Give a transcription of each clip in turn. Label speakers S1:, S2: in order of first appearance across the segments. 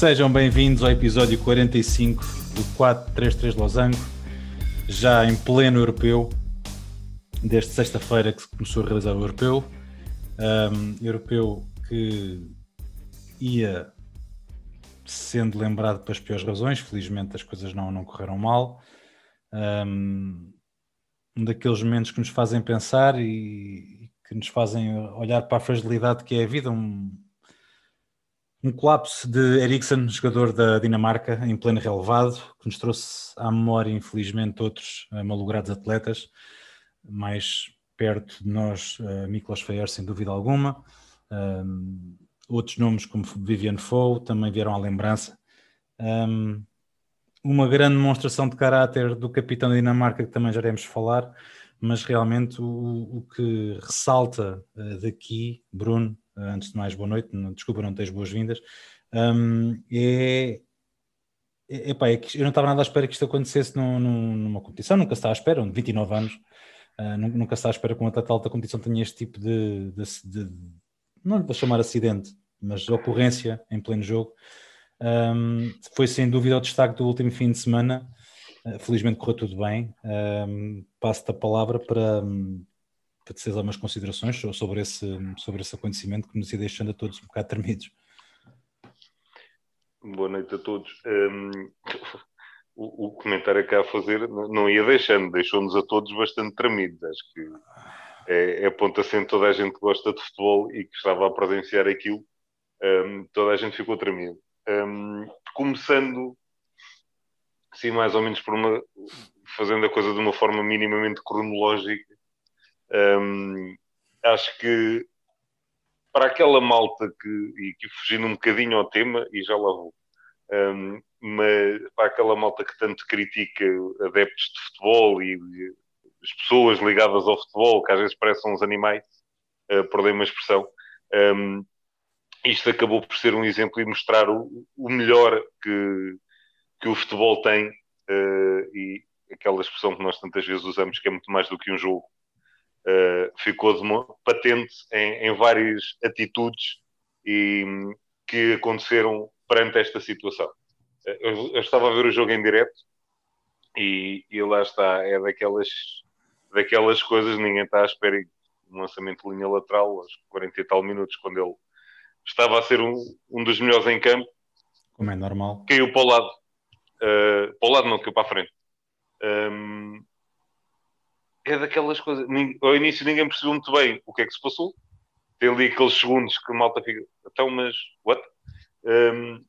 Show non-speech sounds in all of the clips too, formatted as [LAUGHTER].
S1: Sejam bem-vindos ao episódio 45 do 433 Losango, já em pleno europeu, desde sexta-feira que se começou a realizar o europeu. Um, europeu que ia sendo lembrado pelas piores razões, felizmente as coisas não, não correram mal. Um, daqueles momentos que nos fazem pensar e que nos fazem olhar para a fragilidade que é a vida, um, um colapso de Eriksen, jogador da Dinamarca, em pleno relevado, que nos trouxe à memória, infelizmente, outros uh, malogrados atletas, mais perto de nós, uh, Miklos Feyer, sem dúvida alguma. Um, outros nomes como Vivian Foe também vieram à lembrança. Um, uma grande demonstração de caráter do capitão da Dinamarca, que também já iremos falar, mas realmente o, o que ressalta uh, daqui, Bruno, antes de mais, boa noite, desculpa, não tens boas-vindas, um, é, é, epá, é que eu não estava nada à espera que isto acontecesse num, num, numa competição, nunca está à espera, 29 anos, uh, nunca está à espera que uma atleta alta competição tenha este tipo de, de, de não vou chamar acidente, mas ocorrência em pleno jogo. Um, foi sem dúvida o destaque do último fim de semana. Uh, felizmente correu tudo bem. Um, Passo-te a palavra para, um, para algumas considerações sobre esse, sobre esse acontecimento que nos ia deixando a todos um bocado tremidos.
S2: Boa noite a todos. O, o, comentário que há a fazer não ia deixando, deixou-nos a todos bastante tremidos. Acho que é, é ponto assim toda a gente gosta de futebol e que estava a presenciar aquilo, toda a gente ficou tremido um, começando, sim, mais ou menos por uma, fazendo a coisa de uma forma minimamente cronológica, um, acho que para aquela malta que, e que fugindo um bocadinho ao tema, e já lá vou, um, mas para aquela malta que tanto critica adeptos de futebol e, as pessoas ligadas ao futebol, que às vezes parecem uns animais, uh, perdem uma expressão, um, isto acabou por ser um exemplo e mostrar o, o melhor que, que o futebol tem uh, e aquela expressão que nós tantas vezes usamos que é muito mais do que um jogo uh, ficou patente em, em, várias atitudes e, que aconteceram perante esta situação. Eh, eu, eu, estava a ver o jogo em direto e, e lá está, é daquelas, daquelas coisas, ninguém está à espera um lançamento de linha lateral aos 40 e tal minutos, quando ele estava a ser um, um dos melhores em campo.
S1: Como é normal.
S2: Caiu para o lado. Uh, para o lado não, caiu para a frente. Um, é daquelas coisas. Ao início ninguém percebeu muito bem o que é que se passou. Tem ali aqueles segundos que a malta fica. Então, mas what? Um,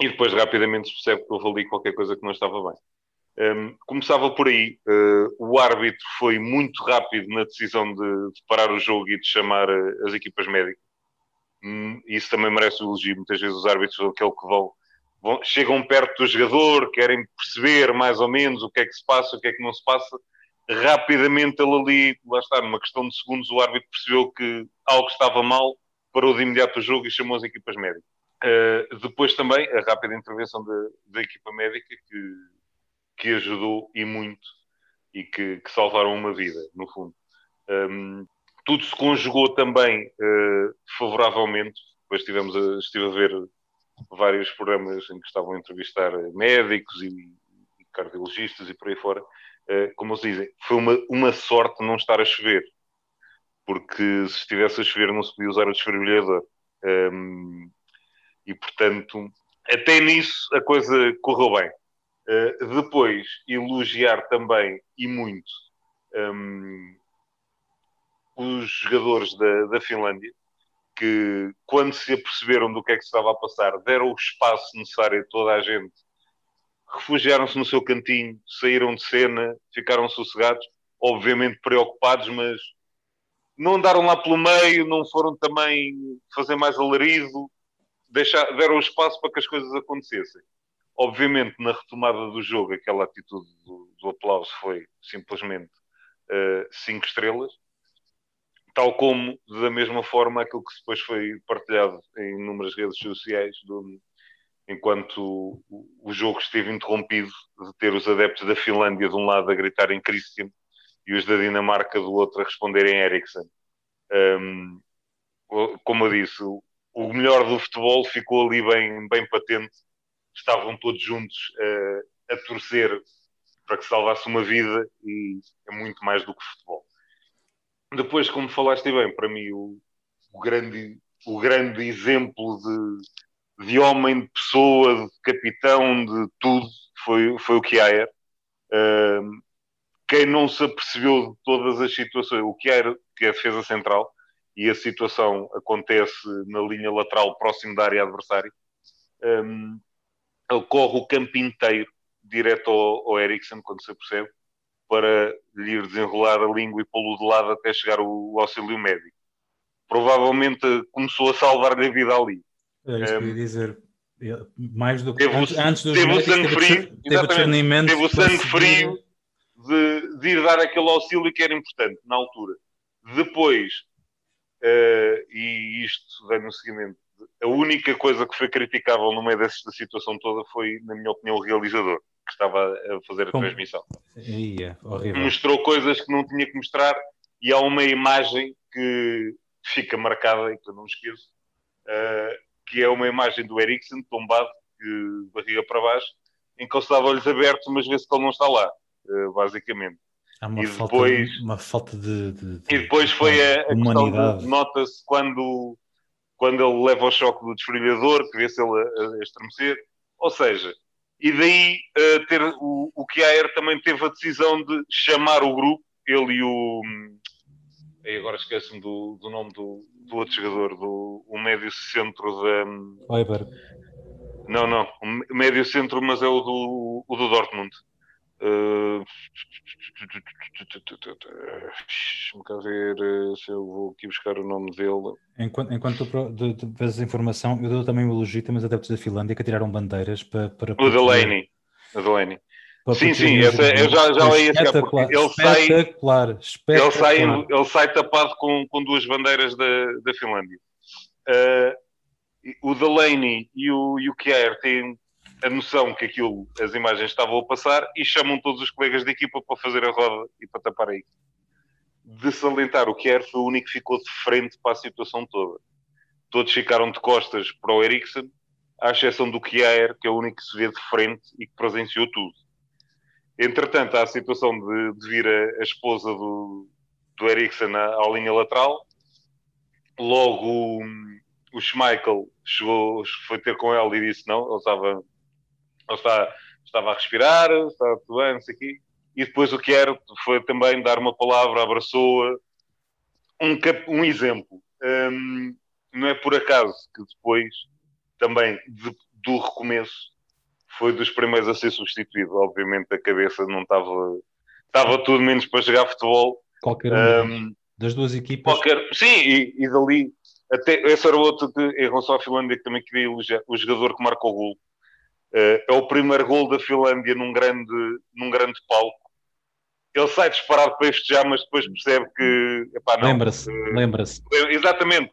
S2: e depois rapidamente se percebe que houve ali qualquer coisa que não estava bem. Um, começava por aí. Uh, o árbitro foi muito rápido na decisão de, de, parar o jogo e de chamar uh, as equipas médicas. Hum, isso também merece o elogio. Muitas vezes os árbitros são aquele que vão, vão, chegam perto do jogador, querem perceber mais ou menos o que é que se passa, o que é que não se passa. Rapidamente ele ali, lá está, numa questão de segundos, o árbitro percebeu que algo estava mal, parou de imediato o jogo e chamou as equipas médicas. Uh, depois também a rápida intervenção da, equipa médica que, que ajudou e muito e que, que salvaram uma vida, no fundo. Um, tudo se conjugou também uh, favoravelmente. Depois tivemos a, estive a ver vários programas em que estavam a entrevistar médicos e, e cardiologistas e por aí fora. Uh, como se dizem, foi uma, uma sorte não estar a chover, porque se estivesse a chover não se podia usar o desfibrilador. Um, ehm, e portanto, até nisso a coisa correu bem. Uh, depois, elogiar também e muito um, ehm, os jogadores da, da Finlândia, que quando se aperceberam do que é que se estava a passar, deram o espaço necessário a toda a gente, refugiaram-se no seu cantinho, saíram de cena, ficaram sossegados, obviamente preocupados, mas não andaram lá pelo meio, não foram também fazer mais alarido, deixar, deram espaço para que as coisas acontecessem. Obviamente, na retomada do jogo, aquela atitude do, do aplauso foi simplesmente uh, cinco estrelas tal como, da mesma forma, aquilo que depois foi partilhado em inúmeras redes sociais, do, enquanto o, jogo esteve interrompido, de ter os adeptos da Finlândia de um lado a gritar em Christian e os da Dinamarca do outro a responderem Eriksen. Um, como eu disse, o melhor do futebol ficou ali bem, bem patente. Estavam todos juntos uh, a torcer para que salvasse uma vida e é muito mais do que futebol. Depois, como falaste bem, para mim o, o grande, o grande exemplo de, de homem, de pessoa, de capitão, de tudo, foi, foi o Kiaer. Uh, quem não se apercebeu de todas as situações, o Kiaer, que é a defesa central, e a situação acontece na linha lateral próximo da área adversária, um, ele corre o campo inteiro direto ao, ao Eriksen, quando se apercebe, para lhe desenrolar a língua e pô-lo de lado até chegar o, o auxílio médico. Provavelmente começou a salvar-lhe a vida ali.
S1: É isso que eu ia dizer. Mais do
S2: que teve, antes, antes dos teve médicos, sangue frio, teve, teve, teve o sangue frio de, de ir dar aquele auxílio que era importante na altura. Depois Uh, e isto vem no seguimento. A única coisa que foi criticável no meio desta situação toda foi, na minha opinião, o realizador, que estava a fazer a Como? transmissão.
S1: Ia, horrível.
S2: Mostrou coisas que não tinha que mostrar e há uma imagem que fica marcada e que eu não esqueço, uh, que é uma imagem do Eriksen tombado, de barriga para baixo, em que ele estava olhos abertos, mas vê-se que ele não está lá, uh, basicamente.
S1: Há uma, e falta, depois, uma falta de, de, de
S2: E depois foi a, a questão de, nota-se quando, quando ele leva o choque do desfrilhador, que vê-se ele a, a estremecer. Ou seja, e daí uh, ter, o, o Kiaer também teve a decisão de chamar o grupo, ele e o. E agora esqueço-me do, do nome do, do outro jogador, do o médio centro da.
S1: Weber.
S2: Não, não, o médio centro, mas é o do, o do Dortmund. Uh, Deixa-me ver eh, se eu vou aqui buscar o nome dele.
S1: Enquanto, enquanto tu vês a informação, eu dou também o elogio também os adeptos da Finlândia que tiraram bandeiras para. para
S2: o Delaney. O Delaney. Sim, sim, eu já, já leio esse
S1: espetacular, ele sai, espetacular,
S2: Ele sai, ele sai tapado com, com duas bandeiras da, da Finlândia. Uh, o Delaney e o, e o Kier têm a noção que aquilo, as imagens estavam a passar e chamam todos os colegas da equipa para fazer a roda e para tapar aí. De salientar o era, foi o único que ficou de frente para a situação toda. Todos ficaram de costas para o Eriksen, à exceção do Kier, que é o único que se vê de frente e que presenciou tudo. Entretanto, há a situação de, de vir a, a, esposa do, do à, linha lateral. Logo, o, o Schmeichel chegou, foi ter com ela e disse não, ele estava ele está, estava a respirar, estava tudo bem, não sei o quê. E depois o que era foi também dar uma palavra, abraçou-a. Um, um exemplo. Um, não é por acaso que depois, também de, do recomeço, foi dos primeiros a ser substituído. Obviamente a cabeça não estava. Estava tudo menos para jogar futebol.
S1: Qualquer um, das duas equipas.
S2: Qualquer, sim, e, e dali. Até, esse era outro que, em relação à Finlândia, que também queria elogiar, o jogador que marcou o gol eh, é o primeiro gol da Finlândia num grande, num grande palco. Ele sai disparado para festejar, mas depois percebe que.
S1: Lembra-se, uh, lembra-se.
S2: Exatamente,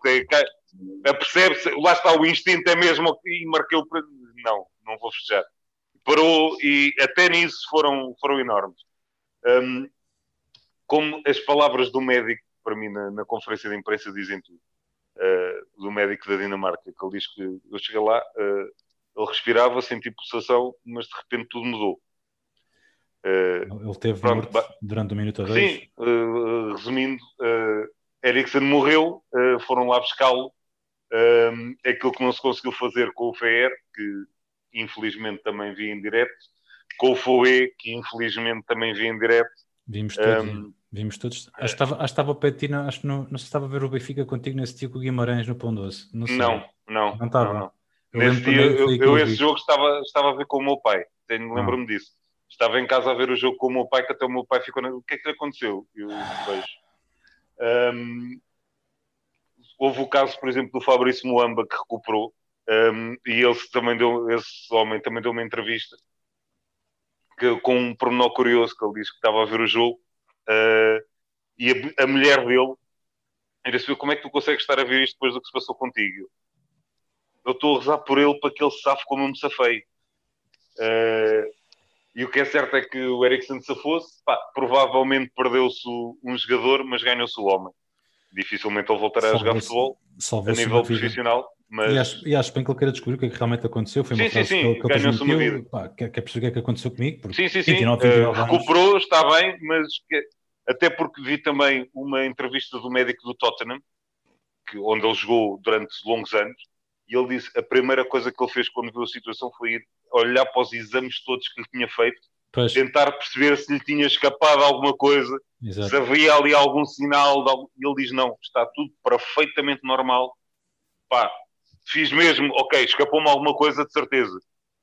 S2: percebe-se, lá está o instinto, é mesmo e marquei o. Não, não vou festejar. Parou e até nisso foram, foram enormes. Um, como as palavras do médico, para mim, na, na conferência de imprensa, dizem tudo. Uh, do médico da Dinamarca, que ele diz que eu cheguei lá, uh, ele respirava, sentia pulsação, mas de repente tudo mudou.
S1: Uh, ele teve pronto, durante um minuto a dois?
S2: Sim, uh, resumindo, uh, Eriksen morreu, uh, foram lá buscá-lo. Aquilo que não se conseguiu fazer com o FER, que infelizmente também vi em direto, com o FOE, que infelizmente também vi em direto.
S1: Vimos todos. Um, vimos todos. Acho que estava, acho que estava para ti, acho que não, não se estava a ver o Benfica contigo nesse dia com o Guimarães no Pão Doce.
S2: Não, não, não,
S1: não estava. Não, não.
S2: Nesse dia, eu, eu esse jogo estava, estava a ver com o meu pai. Tenho, lembro-me disso. Estava em casa a ver o jogo com o meu pai, que até o meu pai ficou. O que é que aconteceu? Eu vejo. Um, houve o caso, por exemplo, do Fabrício Moamba que recuperou. Um, e ele também deu, esse homem também deu uma entrevista que, com um pormenor curioso que ele disse que estava a ver o jogo uh, e a, a, mulher dele ele disse como é que tu consegues estar a ver isto depois do que se passou contigo? eu estou a rezar por ele para que ele safe como eu me safei. Uh, e o que é certo é que o Eriksen se fosse, pá, provavelmente perdeu-se um jogador, mas ganhou-se o homem. Dificilmente ele voltará a jogar futebol a nível profissional. Mas...
S1: E, acho, e acho bem que ele queira descobrir o que é que realmente aconteceu. Foi uma
S2: sim,
S1: frase
S2: sim, sim.
S1: que ele,
S2: Ganhou-se uma vida.
S1: Pá, quer, quer perceber o que é que aconteceu comigo? Porque
S2: Sim, sim, sim.
S1: 29,
S2: Eh,
S1: 29 anos.
S2: recuperou, está bem, mas que- até porque vi também uma entrevista do médico do Tottenham, que, onde ele jogou durante longos anos, e ele disse a primeira coisa que ele fez quando viu a situação foi ir olhar para os exames todos que lhe tinha feito,
S1: Pois,
S2: tentar perceber se lhe tinha escapado alguma coisa, se
S1: exato.
S2: havia ali algum sinal. de algum- E ele diz: não, está tudo perfeitamente normal. Pá, fiz mesmo, ok, escapou-me alguma coisa de certeza.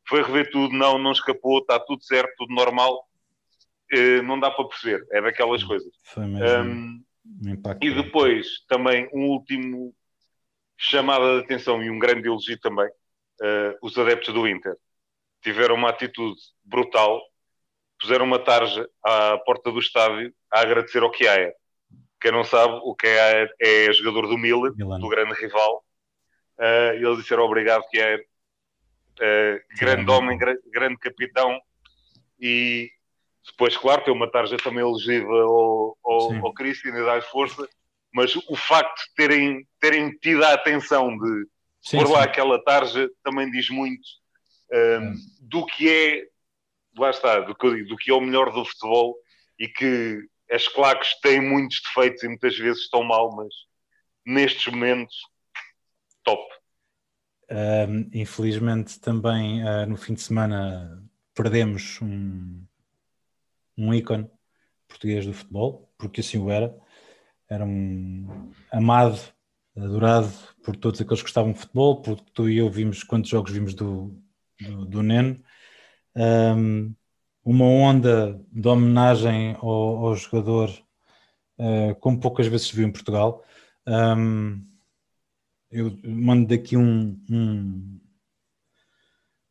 S2: Foi rever tudo, não, não escapou, está tudo certo, tudo normal. Eh, não dá para perceber, é daquelas coisas.
S1: Foi mesmo
S2: Um, e depois, também, um último chamada de atenção e um grande elogio também, eh, os adeptos do Inter tiveram uma atitude brutal, puseram uma tarja à porta do estádio a agradecer ao Kjaer. Quem não sabe, o Kjaer é jogador do Milan,
S1: Milan.
S2: do grande rival. Eh, e eles disseram obrigado, Kjaer. Eh, grande
S1: muito
S2: homem, gra- grande capitão. E depois, claro, tem uma tarja também elegível ao, ao, ao Christian e dar força. Mas o facto de terem, terem tido a atenção de
S1: Sim,
S2: pôr lá
S1: sim.
S2: aquela tarja também diz muito um, do que é, lá está, do que, do que é o melhor do futebol e que as claques têm muitos defeitos e muitas vezes estão mal, mas nestes momentos, top.
S1: Um, infelizmente também uh, no fim de semana perdemos um, um ícone português do futebol, porque assim o era. Era um amado, adorado por todos aqueles que gostavam de futebol, porque tu e eu vimos quantos jogos vimos do, do, do Neno. Um, uma onda de homenagem ao, ao jogador uh, como poucas vezes se viu em Portugal. Um, eu mando daqui um, um,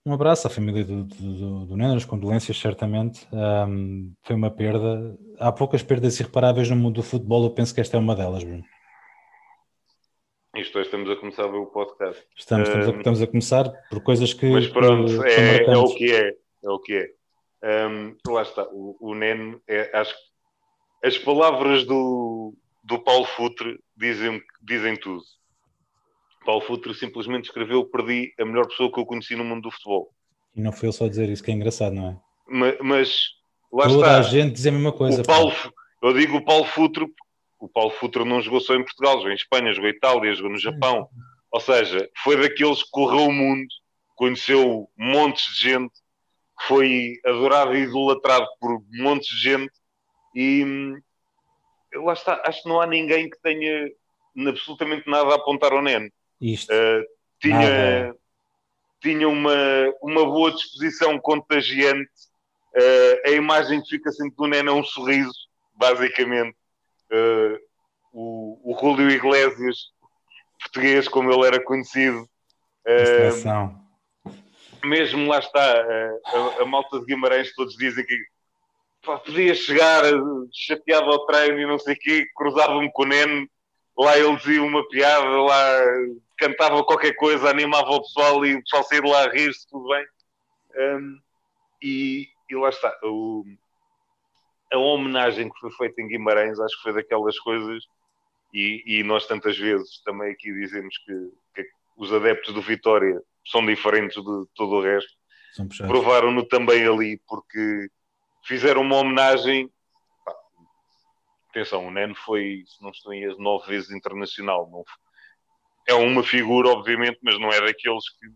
S1: um abraço à família do, do, do Neno, as condolências, certamente. Um, foi uma perda. Há poucas perdas irreparáveis no mundo do futebol, eu penso que esta é uma delas, Bruno.
S2: Isto hoje estamos a começar o podcast.
S1: Estamos, estamos, a, estamos a começar por coisas que.
S2: Mas pronto,
S1: que são
S2: é, é o que é. É o que é. Um, lá está, o, o Neno, é, acho que as palavras do, do Paulo Futre dizem, dizem tudo. Paulo Futre simplesmente escreveu: Perdi a melhor pessoa que eu conheci no mundo do futebol.
S1: E não foi ele só dizer isso, que é engraçado, não é?
S2: Ma- Mas, lá
S1: Toda
S2: está.
S1: a gente diz a mesma coisa.
S2: o Paulo, eu digo o Paulo Futre, o Paulo Futre não jogou só em Portugal, jogou em Espanha, jogou em Itália, jogou no Japão. Ou seja, foi daqueles que correu o mundo, conheceu montes de gente, foi adorado e idolatrado por montes de gente e hum, lá está, acho que não há ninguém que tenha absolutamente nada a apontar ao Neno.
S1: Isto.
S2: Uh, tinha
S1: Nada.
S2: tinha uma, uma boa disposição contagiante. Uh, a imagem que fica sempre do Neno é um sorriso, basicamente. Uh, o, o Julio Iglesias, português, como ele era conhecido, mesmo lá está, a, a malta de Guimarães, todos dizem que pá, podia chegar chateado ao treino e não sei o quê, cruzava-me com o Neno, lá ele dizia uma piada, lá cantava qualquer coisa, animava o pessoal e o pessoal saía de lá a rir-se, tudo bem. Um, e, e lá está, o, a homenagem que foi feita em Guimarães, acho que foi daquelas coisas, e, e nós tantas vezes também aqui dizemos que, que os adeptos do Vitória são diferentes de todo o resto, provaram-no também ali, porque fizeram uma homenagem. Pá, atenção, o Neno foi, se não estou em erro, nove vezes internacional. Não, é uma figura, obviamente, mas não é daqueles que,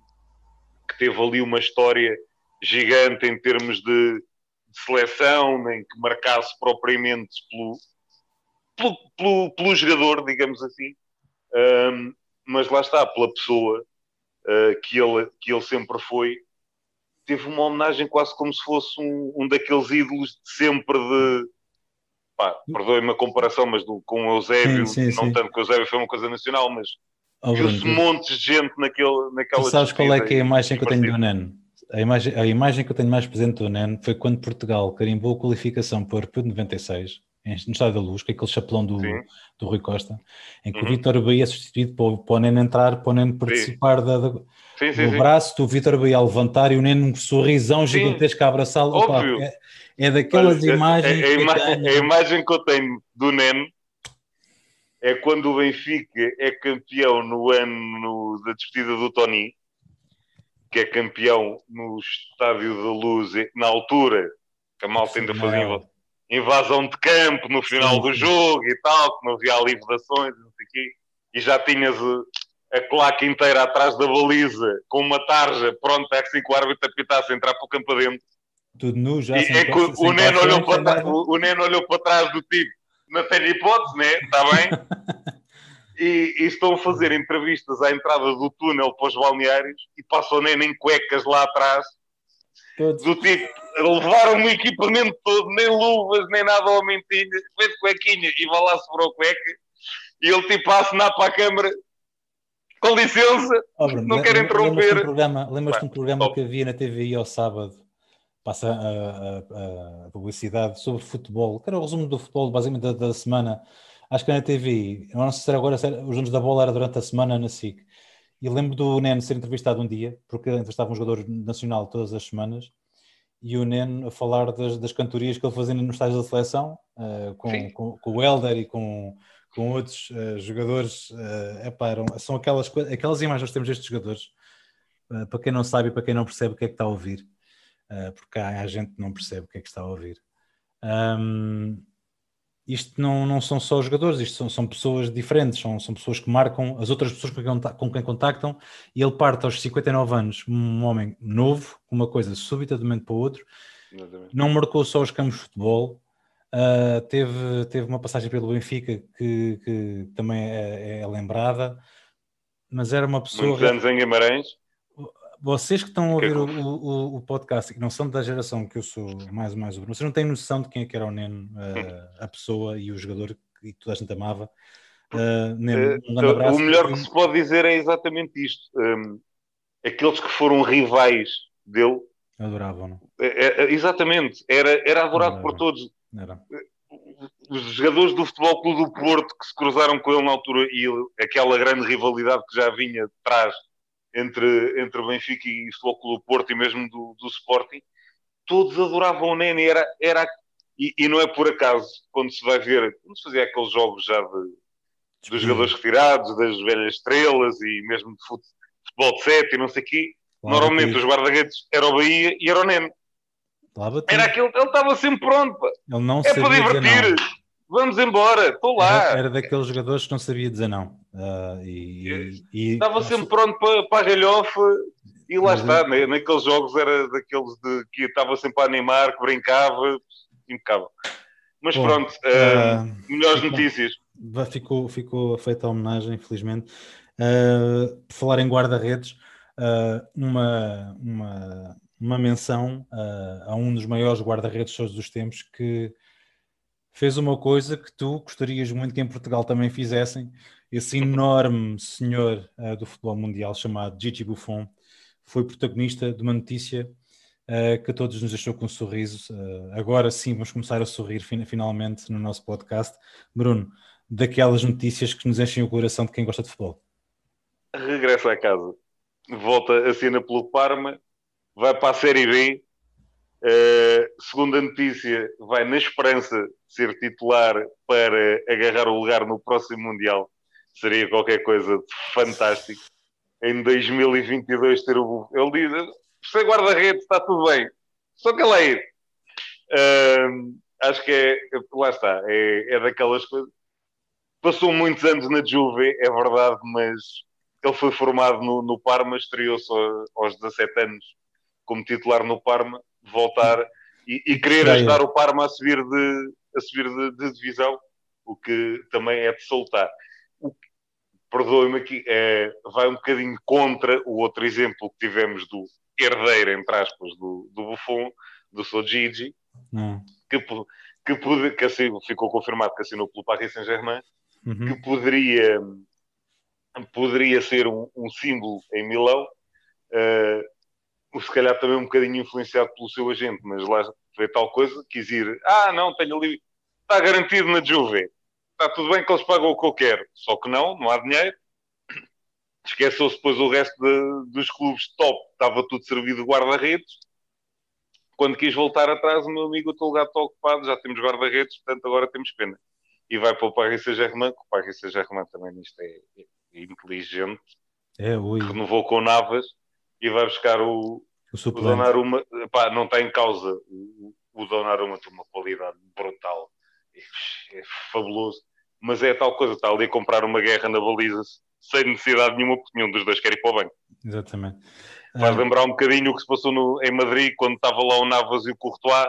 S2: que teve ali uma história gigante em termos de, de seleção, nem que marcasse propriamente pelo, pelo, pelo, pelo jogador, digamos assim. Um, mas lá está, pela pessoa uh, que, ele, que ele sempre foi, teve uma homenagem quase como se fosse um, um daqueles ídolos de sempre de. Perdoe-me a comparação, mas do, com o Eusébio,
S1: Sim, sim,
S2: não
S1: sim.
S2: tanto que o Eusébio foi uma coisa nacional, mas
S1: Oh,
S2: viu-se
S1: Bruno,
S2: montes de gente naquele, naquela
S1: Tu sabes qual é que é a imagem que eu tenho do. Neno? A imagem, a imagem que eu tenho mais presente do Neno foi quando Portugal carimbou a qualificação para o Europeu de 96, em- no Estádio da Luz, com aquele chapelão do,
S2: Sim.
S1: do Rui Costa, em que o
S2: Uhum.
S1: Vítor Bahia é substituído para o, para o Neno entrar, para o Neno participar da, da-
S2: Sim, sim,
S1: do
S2: sim.
S1: braço do Vítor Bahia a levantar e o Neno um sorrisão
S2: Sim.
S1: gigantesco a abraçá-lo. É, é daquelas
S2: Olha, a-
S1: imagens
S2: a, a ima-
S1: eu tenho.
S2: a imagem que eu tenho do Neno é quando o Benfica é campeão no ano da despedida do Tony, que é campeão no Estádio da Luz, na altura, que a malta ainda fazia invasão de campo no final do jogo e tal, que não havia ali vedações, não sei o quê, e já tinhas a, a claque inteira atrás da baliza, com uma tarja pronta assim que o árbitro apitasse entrar para o campo adentro.
S1: Tudo nu, já
S2: e é que o, o, Neno olhou para, o Neno olhou para trás do tipo, não tem hipótese, né? Está bem? [LAUGHS] e, e, estão a fazer entrevistas à entrada do túnel para os balneários e passam Neno em cuecas lá atrás, Todos. do tipo, levaram o equipamento todo, nem luvas, nem nada ao mentinho, fez cuequinha e vai lá sobrou cueca, e ele tipo a assinar para a câmara, com licença, oh, Bruno, não quero interromper.
S1: Lembras-te um programa, lembras um programa que havia na TVI ao sábado, passa a, a, a, publicidade sobre futebol, que era o resumo do futebol basicamente da, da semana, acho que na TVI, não sei se era agora, se era, os anos da bola era durante a semana na SIC, e lembro do Neno ser entrevistado um dia, porque entrevistava um jogador nacional todas as semanas, e o Neno a falar das, das cantorias que ele fazia nos estádios da seleção, uh, com, com, com, o Helder e com, com outros uh, jogadores. Uh, epá, eram, são aquelas, aquelas imagens que temos destes jogadores, para quem não sabe e para quem não percebe o que é que está a ouvir, porque há, há, gente que não percebe o que é que está a ouvir. Um, isto não, não são só jogadores, isto são, são pessoas diferentes, são, são pessoas que marcam as outras pessoas com quem, com quem contactam e ele parte aos 59 anos, um homem novo, uma coisa súbita de um momento para o outro, Exatamente. não marcou só os campos de futebol, uh, teve, teve uma passagem pelo Benfica que, que também é, é, lembrada, mas era uma pessoa...
S2: Muitos anos em Guimarães
S1: vocês que estão a é ouvir o, o, o, podcast e que não são da geração que eu sou mais ou mais o Bruno, vocês não têm noção de quem é que era o Neno, a, a pessoa e o jogador que toda a gente amava. Uh, Neno,
S2: um uh, abraço, o melhor que se pode dizer é exatamente isto. Um, aqueles que foram rivais dele
S1: adoravam, não?
S2: É, é, exatamente, era, era adorado por todos. Era. Os jogadores do Futebol Clube do Porto que se cruzaram com ele na altura e aquela grande rivalidade que já vinha de trás entre, entre Benfica e o Futebol Clube Porto e mesmo do, do Sporting, todos adoravam o Nene, era, era, e, e, não é por acaso, quando se vai ver, quando se fazia aqueles jogos já de, dos jogadores retirados, das velhas estrelas e mesmo de futebol de sete e não sei o quê, normalmente os guarda-redes era o Bahia e era o Nene. Era aquele, ele estava sempre pronto.
S1: Ele não
S2: é para divertir vamos embora, estou lá.
S1: Era, era, daqueles jogadores que não sabia dizer não. Uh, e, e,
S2: Estava sempre pronto para, para a galhofa e lá está, né? naqueles jogos era daqueles de, que estava sempre a animar, que brincava, impecável. Mas Bom, pronto, uh, uh, melhores ficou, notícias.
S1: Ficou, ficou feita a homenagem, infelizmente. Uh, por falar em guarda-redes, uma, uma, uma menção a um dos maiores guarda-redes de todos os tempos que fez uma coisa que tu gostarias muito que em Portugal também fizessem. Esse enorme senhor uh, do futebol mundial chamado Gigi Buffon foi protagonista de uma notícia uh, que a todos nos deixou com um sorriso. Uh, agora sim, vamos começar a sorrir fin finalmente no nosso podcast. Bruno, daquelas notícias que nos enchem o coração de quem gosta de futebol.
S2: Regressa a casa, volta a cena pelo Parma, vai para a Série B Uh, segunda notícia, vai na esperança de ser titular para agarrar o lugar no próximo Mundial. Seria qualquer coisa de fantástico. Em 2022 ter o... Ele diz, você guarda-redes, está tudo bem. Só que ele é ir. Uh, acho que é... Lá está. É, é daquelas coisas... Passou muitos anos na Juve, é verdade, mas ele foi formado no, no Parma, estreou-se aos 17 anos como titular no Parma voltar e, e querer ajudar o Parma a subir de, a subir de, de divisão, o que também é de soltar. Perdoe-me aqui, é, vai um bocadinho contra o outro exemplo que tivemos do herdeiro, entre aspas, do, do Buffon, do Sojiji, hum. que, que, que, que assim, ficou confirmado que assinou pelo Paris Saint-Germain, uhum. que poderia, poderia ser um, um símbolo em Milão. Uh, se calhar também um bocadinho influenciado pelo seu agente, mas lá vê tal coisa, quis ir, ah, não, tenho ali, está garantido na Juve, está tudo bem que eles pagam o que eu quero, só que não, não há dinheiro. Esqueceu-se depois o resto de, dos clubes top, estava tudo servido de guarda-redes. Quando quis voltar atrás, o meu amigo, o teu lugar está ocupado, já temos guarda-redes, portanto agora temos pena. e vai para o Paris Saint-Germain, que o Paris Saint-Germain também nisto é, é inteligente,
S1: é, ui.
S2: renovou com o Navas e vai buscar o,
S1: o,
S2: o Donnarumma, pá, não está em causa, o, o Donnarumma tem uma qualidade brutal, é, é fabuloso, mas é tal coisa, está ali a comprar uma guerra na baliza sem necessidade nenhuma, porque nenhum dos dois quer ir para o banco.
S1: Exatamente.
S2: Faz lembrar um bocadinho o que se passou no, em Madrid, quando estava lá o Navas e o Courtois.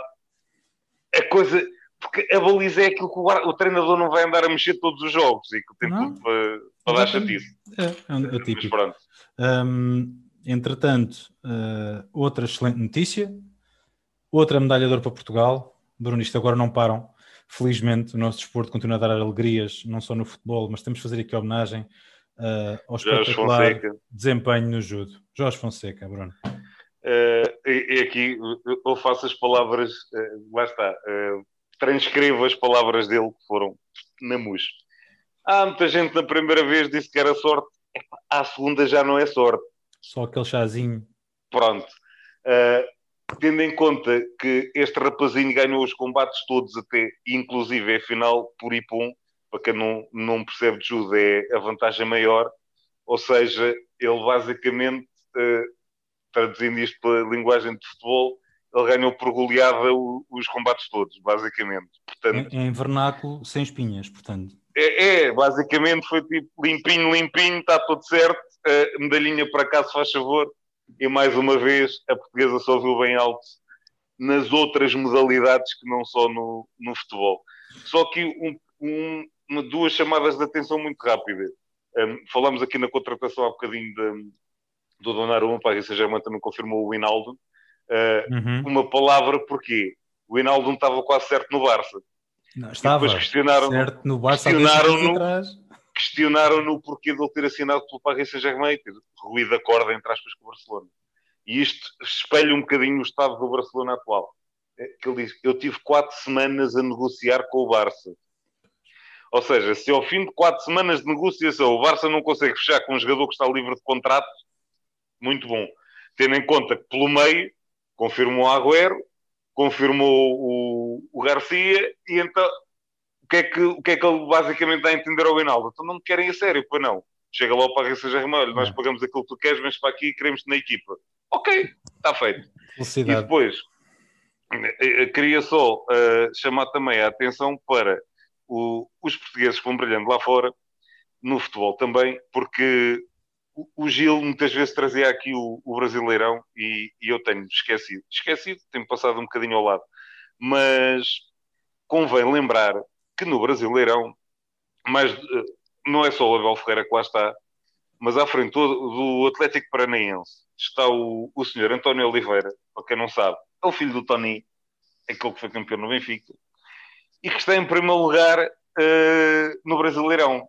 S2: A coisa. Porque a baliza é aquilo que o, o, treinador não vai andar a mexer todos os jogos e que tem não. tudo para, para dar chatice.
S1: É, é, é típico. Mas pronto. Um, entretanto, uh, outra excelente notícia. Outra medalha de ouro para Portugal. Bruno, isto agora não param. Felizmente, o nosso desporto continua a dar alegrias, não só no futebol, mas temos de fazer aqui homenagem uh, ao espetacular desempenho no judo. Jorge Fonseca, Bruno.
S2: Uh, e, e, aqui eu faço as palavras, uh, lá está, uh, transcrevo as palavras dele que foram na mus. Há muita gente na primeira vez disse que era sorte, à segunda já não é sorte.
S1: Só aquele chazinho.
S2: Pronto. Uh, tendo em conta que este rapazinho ganhou os combates todos até, inclusive é final por Ipum, para quem não, não percebe de judo, é a vantagem maior. Ou seja, ele basicamente, uh, traduzindo isto pela linguagem de futebol, ele ganhou por goleada os combates todos, basicamente.
S1: Portanto, em, em, vernáculo, sem espinhas, portanto.
S2: É, é, basicamente foi tipo limpinho, limpinho, está tudo certo, uh, medalhinha para cá, se faz favor. E mais uma vez, a portuguesa só viu bem alto nas outras modalidades que não só no, no futebol. Só que um, um, uma, duas chamadas de atenção muito rápidas. Um, falamos aqui na contratação há bocadinho de, do Donnarumma, para a Germain também confirmou o Hinaldo. Uh, uhum. Uma palavra porquê? O Hinaldo estava quase certo no Barça.
S1: Não, estava questionaram certo no Barça
S2: questionaram-no questionaram porquê de ele ter assinado pelo Paris Saint-Germain, ter ruído a corda, entre aspas, com o Barcelona. E isto espelha um bocadinho o estado do Barcelona atual. É, que ele diz, eu tive quatro semanas a negociar com o Barça. Ou seja, se ao fim de quatro semanas de negociação o Barça não consegue fechar com um jogador que está livre de contrato, muito bom. Tendo em conta que pelo meio confirmou o Agüero, confirmou o, o Garcia e então que, é que, o que é que ele basicamente dá a entender ao Reinaldo? Então não me querem a sério, pois não. Chega lá para a Germano, nós pagamos aquilo que tu queres, mas para aqui e queremos na equipa. Ok, está feito.
S1: Felicidade.
S2: E depois, eh, eh, queria só uh, chamar também a atenção para o, os portugueses que vão brilhando lá fora, no futebol também, porque o, o Gil muitas vezes trazia aqui o, o Brasileirão e, e, eu tenho esquecido. Esquecido, tenho passado um bocadinho ao lado. Mas convém lembrar que no Brasileirão, mas não é só o Abel Ferreira que lá está, mas à frente do, do Atlético Paranaense está o, o senhor António Oliveira, para quem não sabe, é o filho do Tony, aquele que foi campeão no Benfica, e que está em primeiro lugar uh, no Brasileirão.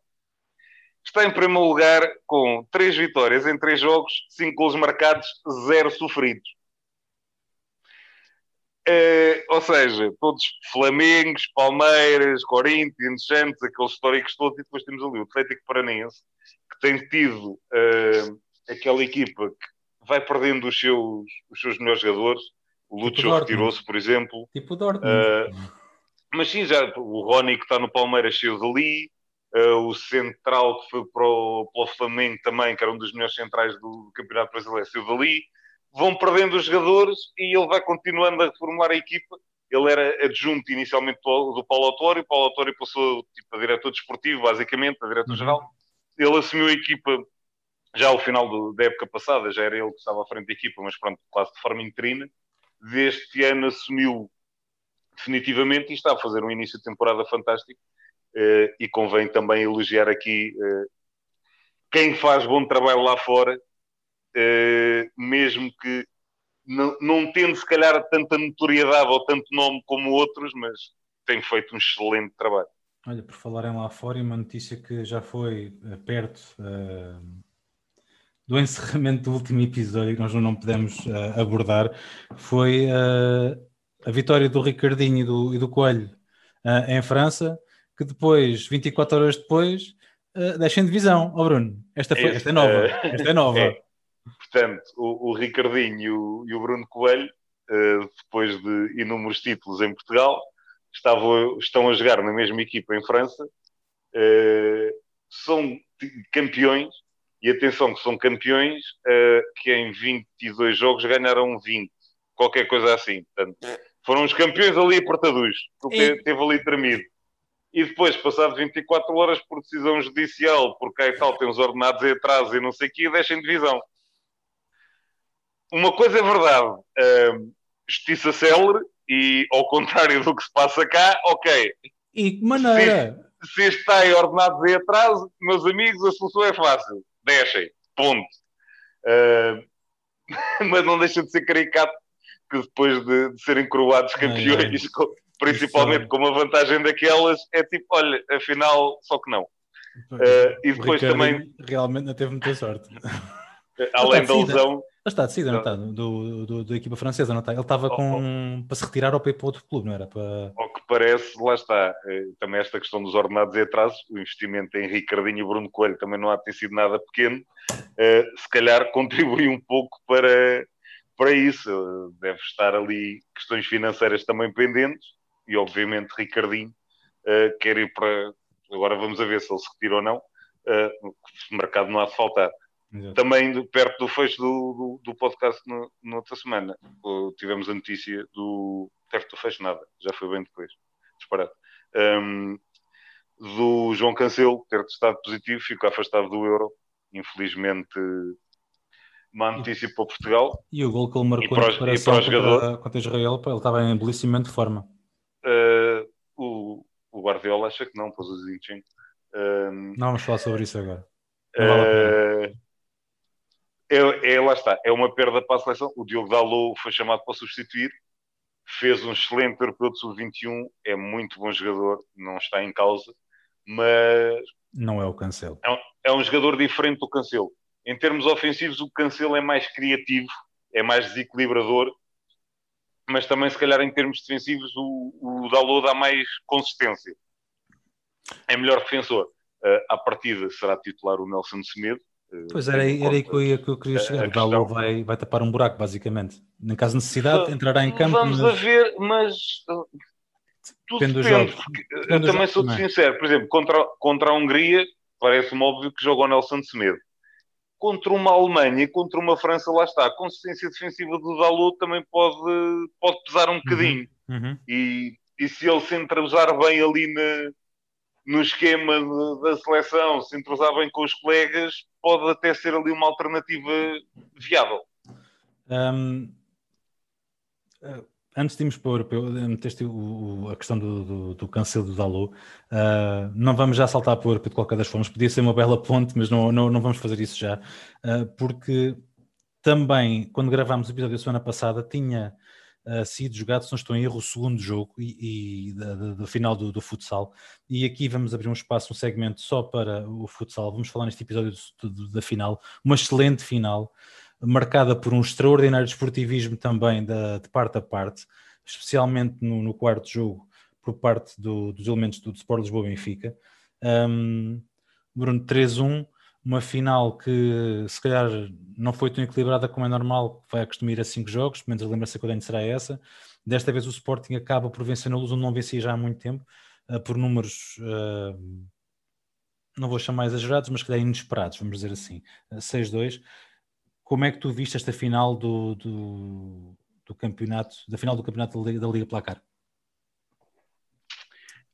S2: Está em primeiro lugar com três vitórias em três jogos, cinco gols marcados, zero sofridos. Uh, ou seja, todos Flamengos, Palmeiras, Corinthians, Santos, aqueles históricos todos, e depois temos ali o Atlético Paranense, que tem tido uh, aquela equipa que vai perdendo os seus, os seus melhores jogadores. O Lúcio tipo retirou-se, por exemplo.
S1: Tipo Dortmund. Uh,
S2: mas sim, já o Rony que está no Palmeiras saiu dali, uh, o Central que foi para o, para o, Flamengo também, que era um dos melhores centrais do, do Campeonato Brasileiro, saiu dali. Vão perdendo os jogadores e ele vai continuando a reformular a equipa. Ele era adjunto inicialmente do, Paulo Autório, o Paulo Autório passou tipo, a diretor desportivo, basicamente, a diretor-geral. Uhum. Ele assumiu a equipa já ao final do, da época passada, já era ele que estava à frente da equipa, mas pronto, quase de forma interina. Deste ano assumiu definitivamente e está a fazer um início de temporada fantástico. Uh, e convém também elogiar aqui uh, quem faz bom trabalho lá fora, mesmo que não, não tendo se calhar tanta notoriedade ou tanto nome como outros, mas tem feito um excelente trabalho.
S1: Olha, por falarem lá fora, uma notícia que já foi perto do encerramento do último episódio, que nós não pudemos abordar, foi a vitória do Ricardinho e do, e do Coelho uh, em França, que depois, 24 horas depois, uh, deixam de visão. Oh Bruno, esta, foi, esta é nova. Esta é nova. [LAUGHS] É.
S2: Portanto, o, o Ricardinho e o, e o Bruno Coelho, uh, depois de inúmeros títulos em Portugal, estavam, estão a jogar na mesma equipa em França, uh, são campeões, e atenção que são campeões uh, que em 22 jogos ganharam 20, qualquer coisa assim. Portanto, foram os campeões ali apertados, porque teve ali tremido. E depois, passado 24 horas por decisão judicial, porque aí tal tem os ordenados aí atrás e não sei o quê, deixem divisão. Uma coisa é verdade, uh, justiça célere, e ao contrário do que se passa cá, ok.
S1: E que maneira?
S2: Se, se está aí ordenado de atraso, meus amigos, a solução é fácil. Deixem. Ponto. Uh, [LAUGHS] mas não deixa de ser caricato que depois de, de serem coroados campeões, com, principalmente com uma vantagem daquelas, é tipo, olha, afinal, só que não. Uh, e depois também.
S1: Realmente não teve muita sorte.
S2: Além da lesão.
S1: Mas está decida, não está? Do, do, da equipa francesa, não está? Ele estava com, oh, para se retirar ao para outro clube, não era? Para...
S2: Ao que parece, lá está. Eh, também esta questão dos ordenados e atrasos, o investimento em Ricardinho e Bruno Coelho também não há de ter sido nada pequeno. Eh, se calhar [LAUGHS] contribui um pouco para, para isso. Deve estar ali questões financeiras também pendentes e, obviamente, Ricardinho eh, quer ir para. Agora vamos a ver se ele se retira ou não. o mercado não há de faltar. Exato. Também perto do fecho do, do, do podcast no, na outra semana, tivemos a notícia do. Perto do fecho, nada, já foi bem depois, disparado. Um, do João Cancelo ter testado positivo, ficou afastado do Euro. Infelizmente, má notícia para Portugal.
S1: E o gol que ele marcou na preparação contra, contra Israel, ele estava em estabelecimento de forma.
S2: Uh, o, o Guardiola acha que não, pôs o Zinchenko.
S1: Não vamos falar sobre isso agora.
S2: Uh, é, é, lá está, é uma perda para a seleção. O Diogo Dalot foi chamado para substituir, fez um excelente europeu de sub-21, é muito bom jogador, não está em causa, mas.
S1: Não é o Cancelo.
S2: É um, é um jogador diferente do Cancelo. Em termos ofensivos, o Cancelo é mais criativo, é mais desequilibrador, mas também, se calhar, em termos defensivos, o, o Dalot dá mais consistência. É melhor defensor. Uh, à partida será titular o Nelson Semedo,
S1: Pois era, era aí que eu, que eu queria chegar. O Dalot vai, vai tapar um buraco, basicamente. No caso de necessidade, entrará em campo.
S2: Vamos mas... a ver, mas uh, tudo depende, depende dos jogos. eu também sou também. sincero. Por exemplo, contra, contra a Hungria, parece-me óbvio que jogou Nelson de Semedo. Contra uma Alemanha e contra uma França, lá está. A consistência defensiva do Dalot também pode, pode pesar um bocadinho. Uhum. Uhum. E, e se ele se entrosar bem ali na, no esquema de, da seleção, se entrosar bem com os colegas, pode até ser ali uma alternativa viável.
S1: Um, uh, antes de irmos para o europeu, meteste o, a questão do, do, do cancelo do Dalot. Uh, não vamos já saltar para o europeu de qualquer das formas, podia ser uma bela ponte, mas não, não, não vamos fazer isso já, uh, porque também, quando gravámos o episódio da semana passada, tinha uh, sido jogado, se não estou em erro, o segundo jogo e, e da, final do, do, futsal. E aqui vamos abrir um espaço, um segmento só para o futsal. Vamos falar neste episódio do, do, da final, uma excelente final, marcada por um extraordinário esportivismo também da, de parte a parte, especialmente no, no quarto jogo, por parte dos elementos do, do Sport Lisboa Benfica. Um, Bruno 3-1 uma final que se calhar não foi tão equilibrada como é normal, vai acostumar a cinco jogos, pelo menos a lembrança que eu tenho será essa. Desta vez o Sporting acaba por vencer na luz, onde não vencia já há muito tempo, uh, por números, uh, não vou chamar exagerados, mas que calhar inesperados, vamos dizer assim, uh, 6-2. Como é que tu viste esta final do, do, do campeonato, da final do campeonato da Liga, da Liga Placar?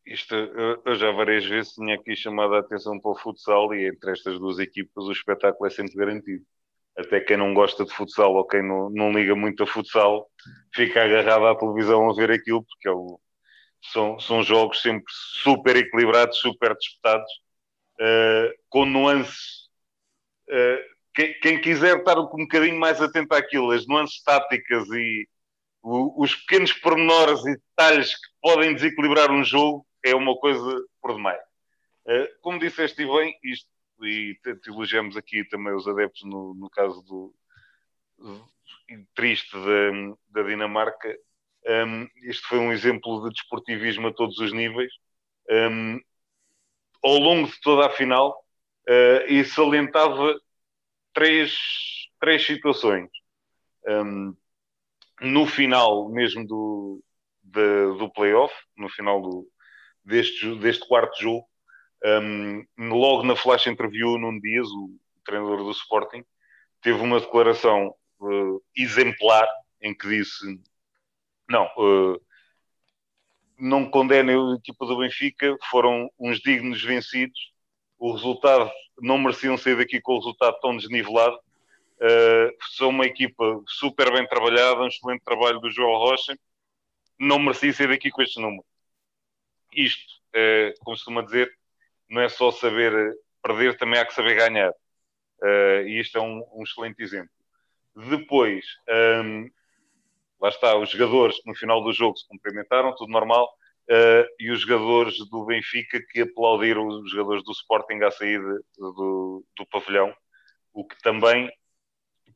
S2: Isto, eu, já várias vezes tinha aqui chamado a atenção para o futsal e entre estas duas equipas o espetáculo é sempre garantido. Até quem não gosta de futsal ou quem não, não liga muito a futsal fica agarrado à televisão a ver aquilo, porque é o, são, são jogos sempre super equilibrados, super disputados, uh, com nuances. Uh, quem, quem, quiser estar um bocadinho mais atento àquilo, as nuances táticas e o, os pequenos pormenores e detalhes que podem desequilibrar um jogo, é uma coisa por demais. Uh, como disseste bem, isto, e te, elogiamos aqui também os adeptos no, no caso do, triste da, da Dinamarca, um, ehm, este foi um exemplo de desportivismo a todos os níveis. Um, ehm, ao longo de toda a final, uh, e salientava três, três situações. Um, ehm, no final mesmo do, do playoff, no final do, deste, deste quarto jogo. Um, logo na flash interview, num Dias, o treinador do Sporting, teve uma declaração uh, exemplar em que disse: Não, uh, não condenem a equipa do Benfica, foram uns dignos vencidos. O resultado, não mereciam sair daqui com o resultado tão desnivelado. Uh, são uma equipa super bem trabalhada, um excelente trabalho do João Rocha. Não merecia sair daqui com este número. Isto, uh, como se costuma dizer, não é só saber perder, também há que saber ganhar. Uh, e isto é um, um excelente exemplo. Depois, um, lá está, os jogadores no final do jogo se cumprimentaram, tudo normal, uh, e os jogadores do Benfica que aplaudiram os jogadores do Sporting à saída do, do pavilhão, o que também,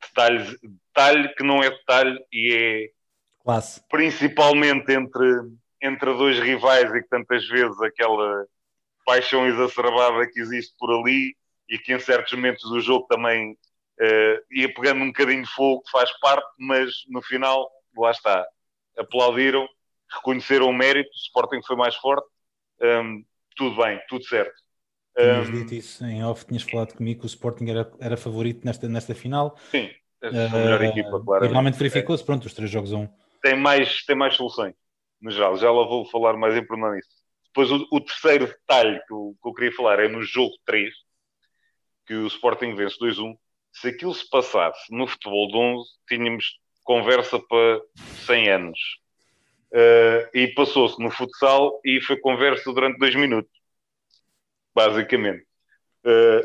S2: detalhe, detalhe que não é detalhe e é
S1: Classe.
S2: principalmente entre, entre dois rivais e que tantas vezes aquela paixão exacerbada que existe por ali e que em certos momentos do jogo também uh, ia pegando um bocadinho de fogo, faz parte, mas no final lá está, aplaudiram, reconheceram o mérito, o Sporting foi mais forte, um, tudo bem, tudo certo.
S1: Tinhas um, dito isso em off, tinhas falado comigo que o Sporting era, era favorito nesta, nesta final.
S2: Sim, a melhor uh, equipa, claro.
S1: Realmente verificou-se, pronto, os três jogos a um.
S2: Tem mais, tem mais soluções, no geral, já lá vou falar mais em pormenor nisso. Depois o, o terceiro detalhe que eu, que eu, queria falar é no jogo 3, que o Sporting vence 2-1. Se aquilo se passasse no futebol de 11, tínhamos conversa para 100 anos. Uh, e passou-se no futsal e foi conversa durante dois minutos, basicamente. Uh,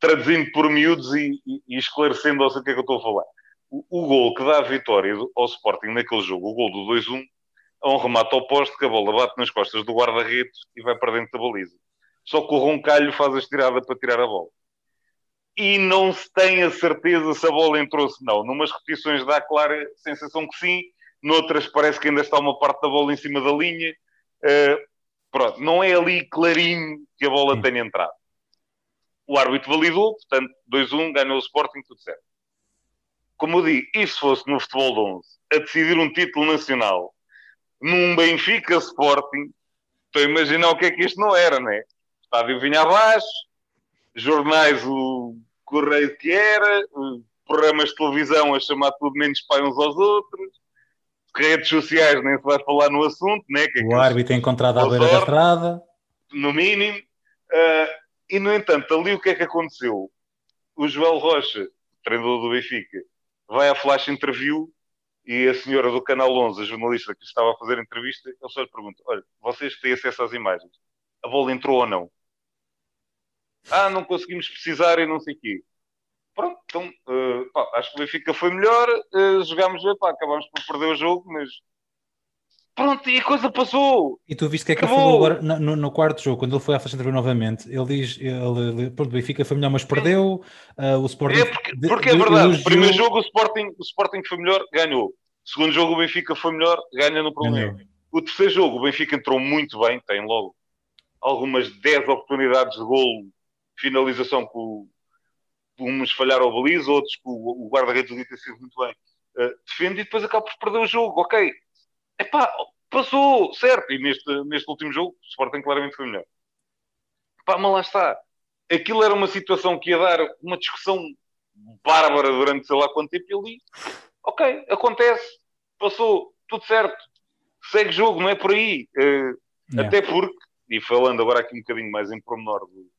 S2: traduzindo por miúdos e, e, e esclarecendo ao o que é que eu estou a falar. O, o gol que dá a vitória ao Sporting naquele jogo, o gol do 2-1, é um remate ao posto que a bola bate nas costas do guarda-redes e vai para dentro da baliza. Só que o Roncalho faz a estirada para tirar a bola e não se tem a certeza se a bola entrou se não. Numas repetições dá clara sensação que sim, noutras parece que ainda está uma parte da bola em cima da linha. Uh, pronto, não é ali clarinho que a bola tenha entrado. O árbitro validou, portanto, 2-1, ganhou o Sporting, tudo certo. Como eu digo, e se fosse no futebol de 11 a decidir um título nacional num Benfica Sporting, estou a imaginar o que é que isto não era, né? Estádio vinha abaixo, jornais o correio que era, programas de televisão a chamar tudo menos pai uns aos outros, redes sociais nem se vai falar no assunto, né? Que
S1: é o árbitro é encontrado à beira da estrada.
S2: No mínimo. Uh, e, no entanto, ali o que é que aconteceu? O Joel Rocha, treinador do Benfica, vai à flash interview e a senhora do Canal 11, a jornalista que estava a fazer a entrevista, ele só lhe pergunta, olha, vocês têm acesso às imagens, a bola entrou ou não? ah, não conseguimos precisar e não sei o quê. Pronto, então uh, pá, acho que o Benfica foi melhor, uh, jogámos, pá, acabámos por perder o jogo, mas pronto, e a coisa passou.
S1: E tu viste que é que ele falou agora no, no, quarto jogo, quando ele foi à faixa de novamente, ele diz, ele, pronto, o Benfica foi melhor, mas perdeu, uh, o Sporting...
S2: É porque, porque é verdade, o primeiro jogo o Sporting, o Sporting foi melhor, ganhou. segundo jogo o Benfica foi melhor, ganha no problema. Ganhou. O terceiro jogo o Benfica entrou muito bem, tem logo algumas 10 oportunidades de golo finalização que uns falharam o baliza, outros que o, guarda-redes do ter sido muito bem uh, defende e depois acaba por perder o jogo. Ok, epá, passou, certo. E neste, neste último jogo, o Sporting claramente foi melhor. Epá, mas lá está. Aquilo era uma situação que ia dar uma discussão bárbara durante sei lá quanto tempo e ali, ok, acontece, passou, tudo certo, segue jogo, não é por aí. Uh, yeah. Até porque, e falando agora aqui um bocadinho mais em pormenor do,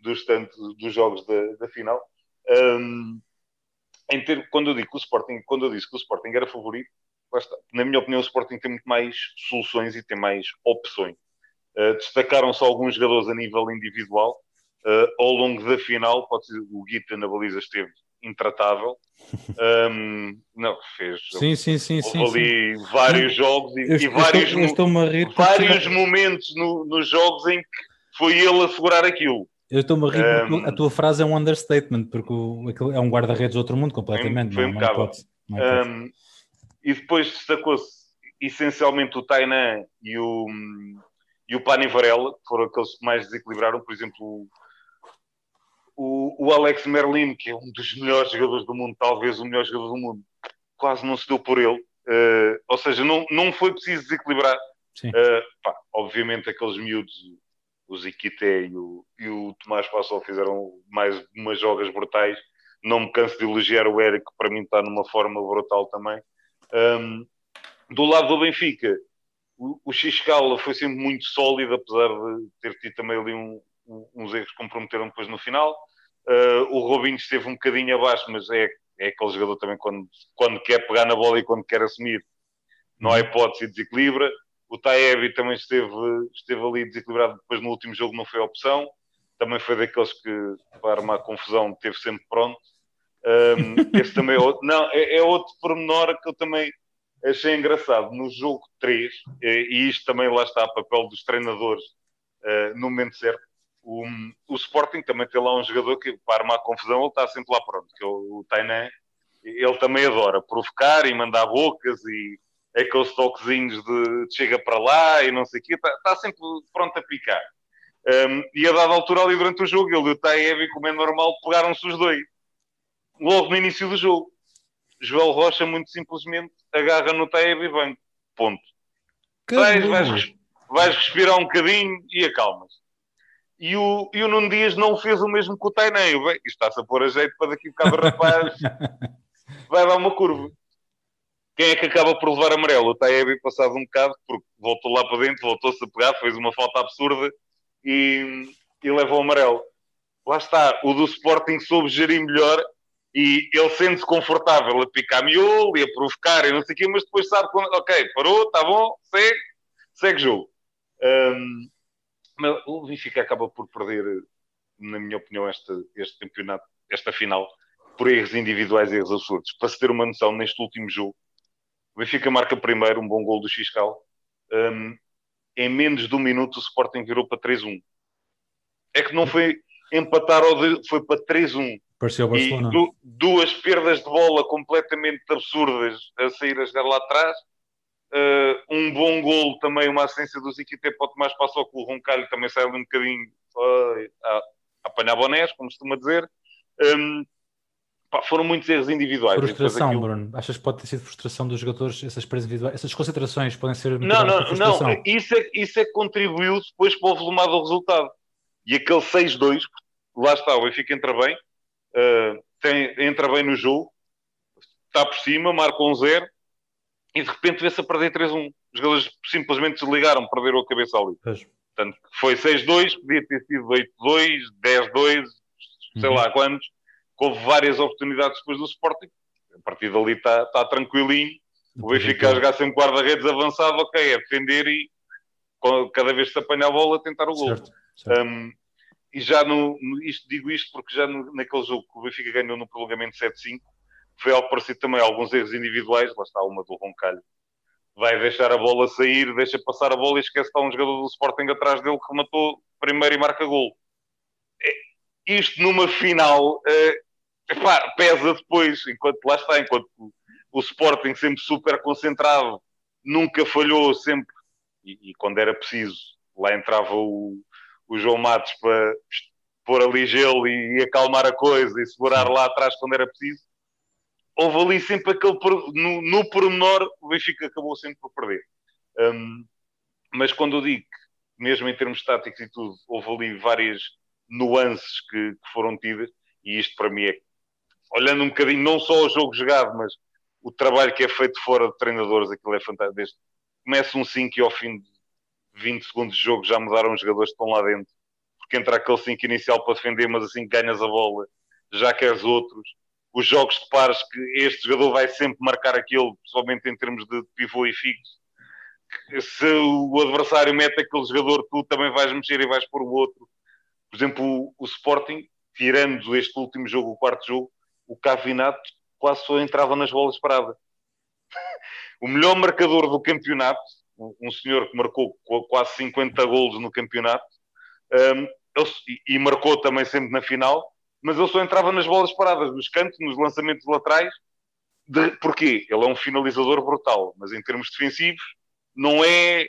S2: dos, tantos, dos jogos da, da final. Um, em ter, quando eu digo que o Sporting, quando eu disse que o Sporting era favorito, na minha opinião, o Sporting tem muito mais soluções e tem mais opções. Uh, Destacaram-se alguns jogadores a nível individual. Uh, ao longo da final, pode ser, o Guita na baliza esteve intratável. [LAUGHS] Um, não, fez.
S1: Sim, sim, sim.
S2: Houve
S1: sim,
S2: ali sim. vários jogos e, eu, e vários,
S1: estou,
S2: vários momentos no, nos jogos em que foi ele a segurar aquilo.
S1: Eu estou-me a rir porque um, a tua frase é um understatement, porque o, é um guarda-redes de outro mundo completamente.
S2: Foi, foi não, não um, e depois destacou-se essencialmente o Tainan e o, e o Pani Varela, que foram aqueles que mais desequilibraram. Por exemplo, o, o Alex Merlin, que é um dos melhores jogadores do mundo, talvez o melhor jogador do mundo, quase não se deu por ele. Uh, ou seja, não, não foi preciso desequilibrar. Uh, pá, obviamente, aqueles miúdos, o Ziquité e o, e o Tomás Passol fizeram mais umas jogas brutais. Não me canso de elogiar o Eric, que para mim está numa forma brutal também. Um, do lado do Benfica, o, o Xcala foi sempre muito sólido, apesar de ter tido também ali um, um, uns erros que comprometeram depois no final. Uh, o Robinho esteve um bocadinho abaixo, mas é, é aquele jogador também quando, quando quer pegar na bola e quando quer assumir, não há hipótese de desequilibra. O Taebi também esteve, esteve ali desequilibrado, depois no último jogo não foi opção. Também foi daqueles que, para armar confusão, teve sempre pronto. Um, esse também é outro, não, é, é, outro pormenor que eu também achei engraçado no jogo 3, e isto também lá está papel dos treinadores uh, no momento certo. O, o Sporting também tem lá um jogador que, para armar confusão, ele está sempre lá pronto, que é o, o Tainan. Ele também adora provocar e mandar bocas e aqueles toquezinhos de, de chega para lá e não sei o quê, está, sempre pronto a picar. Um, e a dada altura ali durante o jogo, ele e o Taevi, como é normal, pegaram-se os dois. Logo no início do jogo. Joel Rocha, muito simplesmente, agarra no Taevi e vem. Ponto. Vais, vais, vais respirar um bocadinho e acalmas. E o, e o Nuno Dias não fez o mesmo com o Tainan. Isto está-se a pôr a jeito para daqui a bocado rapaz [LAUGHS] vai dar uma curva. Quem é que acaba por levar amarelo? O Taebi passado um bocado, porque voltou lá para dentro, voltou-se a pegar, fez uma falta absurda e, e levou o amarelo. Lá está, o do Sporting soube gerir melhor e ele sente-se confortável a picar miolo e a provocar e não sei o quê, mas depois sabe quando, ok, parou, está bom, segue, segue jogo. Um, mas o Benfica acaba por perder, na minha opinião, este, este campeonato, esta final, por erros individuais e erros absurdos. Para se ter uma noção, neste último jogo, o Benfica marca primeiro um bom gol do Xiscal. Um, em menos de um minuto o Sporting virou para 3-1. É que não foi empatar, foi para 3-1.
S1: Barcelona.
S2: E du duas perdas de bola completamente absurdas a sair a jogar lá atrás. Uh, um bom gol também, uma assistência do Ziquite para o Tomás Passou com o Roncalho, também saiu um bocadinho uh, a, a apanhar bonés, como costuma dizer. Um, Pá, foram muitos erros individuais.
S1: Frustração, aquilo... Bruno. Achas que pode ter sido frustração dos jogadores, essas presas individuais, essas concentrações podem ser.
S2: Não, não, não. Isso é, isso é que contribuiu depois para o volumado do resultado. E aquele 6-2, lá está, o Benfica entra bem, uh, tem, entra bem no jogo, está por cima, marca um 0 e de repente vê-se a perder 3-1. Os jogadores simplesmente desligaram, perderam a cabeça ali. Pois. Portanto, foi 6-2, podia ter sido 8-2, 10-2, sei uhum. lá quantos houve várias oportunidades depois do Sporting. A partir dali está tá tranquilinho. O Benfica a jogar sempre guarda-redes avançado, ok, é defender e cada vez que se apanha a bola tentar o gol. Certo, certo. Um, e já no, isto, digo isto porque já no, naquele jogo que o Benfica ganhou no prolongamento 7-5, foi algo parecido também, alguns erros individuais, lá está uma do Roncalho, vai deixar a bola sair, deixa passar a bola e esquece que está um jogador do Sporting atrás dele que rematou primeiro e marca gol. É, isto numa final, epá, pesa depois, enquanto lá está, enquanto o Sporting sempre super concentrado, nunca falhou, sempre, e, e quando era preciso, lá entrava o, o João Matos para pôr ali gelo e, e acalmar a coisa e segurar lá atrás quando era preciso. Houve ali sempre aquele, no, no pormenor, o Benfica acabou sempre por perder. Um, mas quando eu digo que, mesmo em termos táticos e tudo, houve ali várias nuances que, que foram tidas, e isto para mim é olhando um bocadinho, não só o jogo jogado, mas o trabalho que é feito fora de treinadores, aquilo é fantástico. Desde, começa um 5 e ao fim de 20 segundos de jogo já mudaram os jogadores que estão lá dentro. Porque entra aquele 5 inicial para defender, mas assim ganhas a bola, já queres outros. Os jogos de pares que este jogador vai sempre marcar aquilo, principalmente em termos de pivô e fixo. Se o adversário mete aquele jogador, tu também vais mexer e vais pôr o outro. Por exemplo, o, o Sporting, tirando este último jogo, o quarto jogo, o Cavinato quase só entrava nas bolas paradas. [LAUGHS] o melhor marcador do campeonato, um senhor que marcou quase 50 golos no campeonato, um, e marcou também sempre na final, mas ele só entrava nas bolas paradas, nos cantos, nos lançamentos laterais. De, porquê? Ele é um finalizador brutal, mas em termos defensivos não é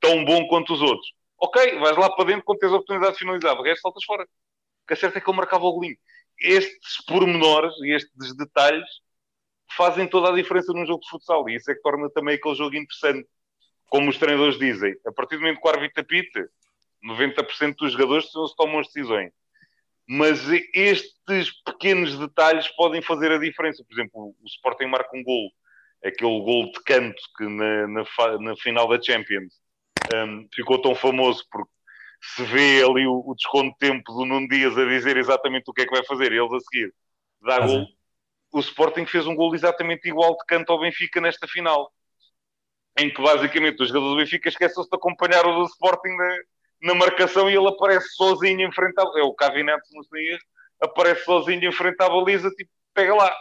S2: tão bom quanto os outros. Ok, vais lá para dentro quando tens a oportunidade de finalizar, o resto saltas fora. O que é certo é que ele marcava o golinho estes pormenores e estes detalhes fazem toda a diferença num jogo de futsal. E isso é que torna também aquele jogo interessante. Como os treinadores dizem, a partir do momento que o árbitro apita, 90% dos jogadores se tomam as decisões. Mas estes pequenos detalhes podem fazer a diferença. Por exemplo, o Sporting marca um gol, aquele gol de canto que na, na, na final da Champions um, ficou tão famoso porque se vê ali o, o, desconto de tempo do Nuno Dias a dizer exatamente o que é que vai fazer, e eles a seguir dá ah, gol. O Sporting fez um gol exatamente igual de canto ao Benfica nesta final, em que basicamente os jogadores do Benfica esquecem-se de acompanhar o do Sporting na, na, marcação e ele aparece sozinho em frente à é o Cavinete, não sei, aparece sozinho em frente à baliza, tipo, pega lá.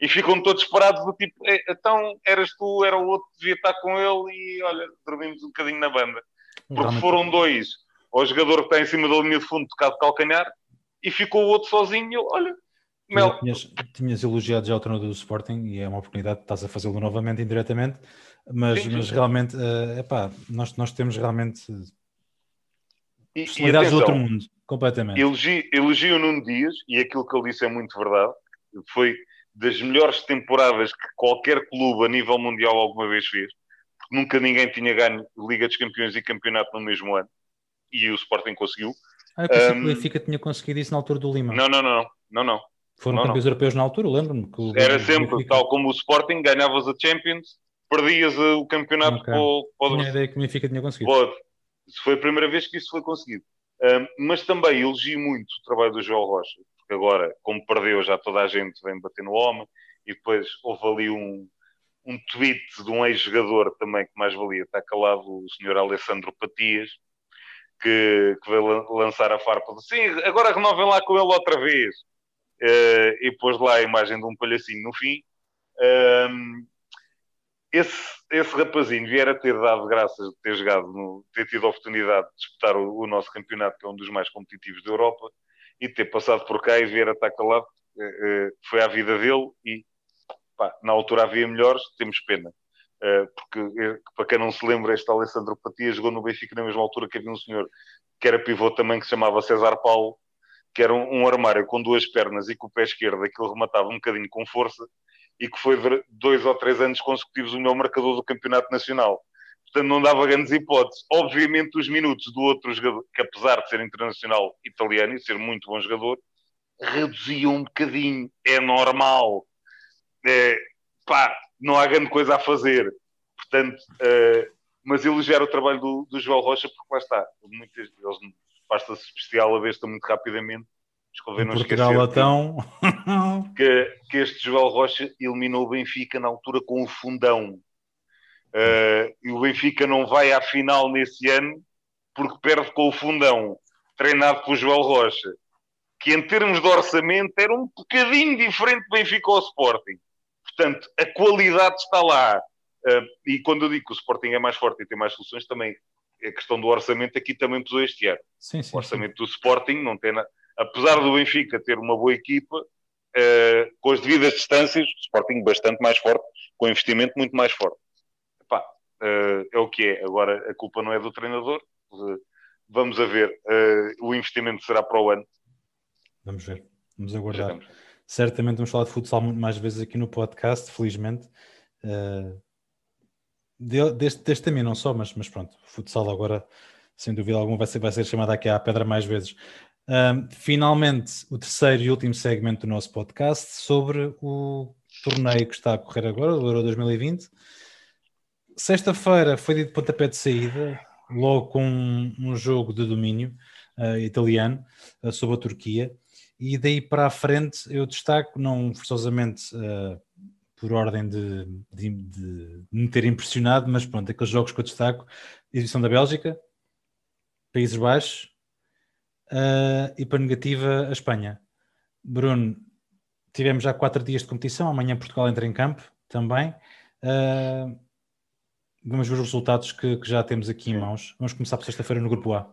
S2: E ficam todos parados do tipo, então eras tu, era o outro, devia estar com ele e olha, dormimos um bocadinho na banda. Porque Realmente. foram dois, o jogador que está em cima da linha de fundo tocado de calcanhar e ficou o outro sozinho. Olha,
S1: Mel. Tinhas, tinhas, elogiado já o treinador do Sporting e é uma oportunidade, estás a fazê-lo novamente indiretamente, mas, sim, sim. mas realmente, uh, epá, nós, nós temos realmente possibilidades do outro mundo, completamente.
S2: Elogio, elogio o Nuno Dias e aquilo que ele disse é muito verdade. Foi das melhores temporadas que qualquer clube a nível mundial alguma vez fez. Porque nunca ninguém tinha ganho Liga dos Campeões e Campeonato no mesmo ano. E o Sporting conseguiu.
S1: Ah, eu pensei um, que o Benfica tinha conseguido isso na altura do Lima.
S2: Não, não, não. não, não.
S1: Foram
S2: não,
S1: campeões não. europeus na altura, lembro-me.
S2: Era sempre, Benfica... tal como o Sporting, ganhavas a Champions, perdias o campeonato okay. para o...
S1: Para Tinha a ideia que o Benfica tinha conseguido.
S2: Pode. Foi a primeira vez que isso foi conseguido. Um, mas também elogio muito o trabalho do João Rocha, porque agora, como perdeu, já toda a gente vem bater no homem, e depois houve ali um, um tweet de um ex-jogador também que mais valia está calado, o senhor Alessandro Patias, que, que veio lançar a farpa de sim, agora renovem lá com ele outra vez. Uh, e pôs lá a imagem de um palhacinho no fim. Um, esse, esse rapazinho vier a ter dado graças de ter jogado, no, ter tido a oportunidade de disputar o, o, nosso campeonato, que é um dos mais competitivos da Europa, e ter passado por cá e vier a estar calado, uh, uh, foi a vida dele e pá, na altura havia melhores, temos pena. Uh, porque, eh, para quem não se lembra, este Alessandro Patia jogou no Benfica na mesma altura que havia um senhor que era pivô também, que se chamava César Paulo, que era um, um armário com duas pernas e com o pé esquerdo, aquilo rematava um bocadinho com força, e que foi dois ou três anos consecutivos o meu marcador do Campeonato Nacional. Portanto, não dava grandes hipóteses. Obviamente, os minutos do outro jogador, que apesar de ser internacional italiano e ser muito bom jogador, reduziam um bocadinho. É normal é, pá, não há grande coisa a fazer. Portanto, uh, mas elogiar o trabalho do, do João Rocha, porque lá está, muitas, eles basta-se especial a besta muito rapidamente.
S1: Desculpem não Portugal esquecer então... [LAUGHS]
S2: que, que este João Rocha eliminou o Benfica na altura com o fundão. Uh, e o Benfica não vai à final nesse ano porque perde com o fundão, treinado pelo João Rocha, que em termos de orçamento era um bocadinho diferente do Benfica ao Sporting. Portanto, a qualidade está lá. Uh, e quando eu digo que o Sporting é mais forte e tem mais soluções, também a questão do orçamento aqui também pesou este ano.
S1: Sim, sim,
S2: o orçamento sim. do Sporting não tem nada. Apesar do Benfica ter uma boa equipa, uh, com as devidas distâncias, o Sporting bastante mais forte, com investimento muito mais forte. Epá, uh, é o que é. Agora, a culpa não é do treinador. vamos a ver. o investimento será para o ano.
S1: Vamos ver. Vamos aguardar certamente vamos falar de futsal muito mais vezes aqui no podcast, felizmente. Uh, deste, deste também não só, mas, mas pronto, futsal agora, sem dúvida alguma, vai ser, vai ser chamado aqui à pedra mais vezes. Uh, finalmente, o terceiro e último segmento do nosso podcast sobre o torneio que está a correr agora, o Euro 2020. Sexta-feira foi de pontapé de saída, logo com um, um jogo de domínio uh, italiano uh, sobre a Turquia e daí para a frente eu destaco, não forçosamente uh, por ordem de, de, de, me ter impressionado, mas pronto, aqueles jogos que eu destaco, edição da Bélgica, Países Baixos uh, e para negativa a Espanha. Bruno, tivemos já quatro dias de competição, amanhã Portugal entra em campo também. Uh, vamos ver os resultados que, que já temos aqui em mãos. Vamos começar por sexta-feira no grupo A.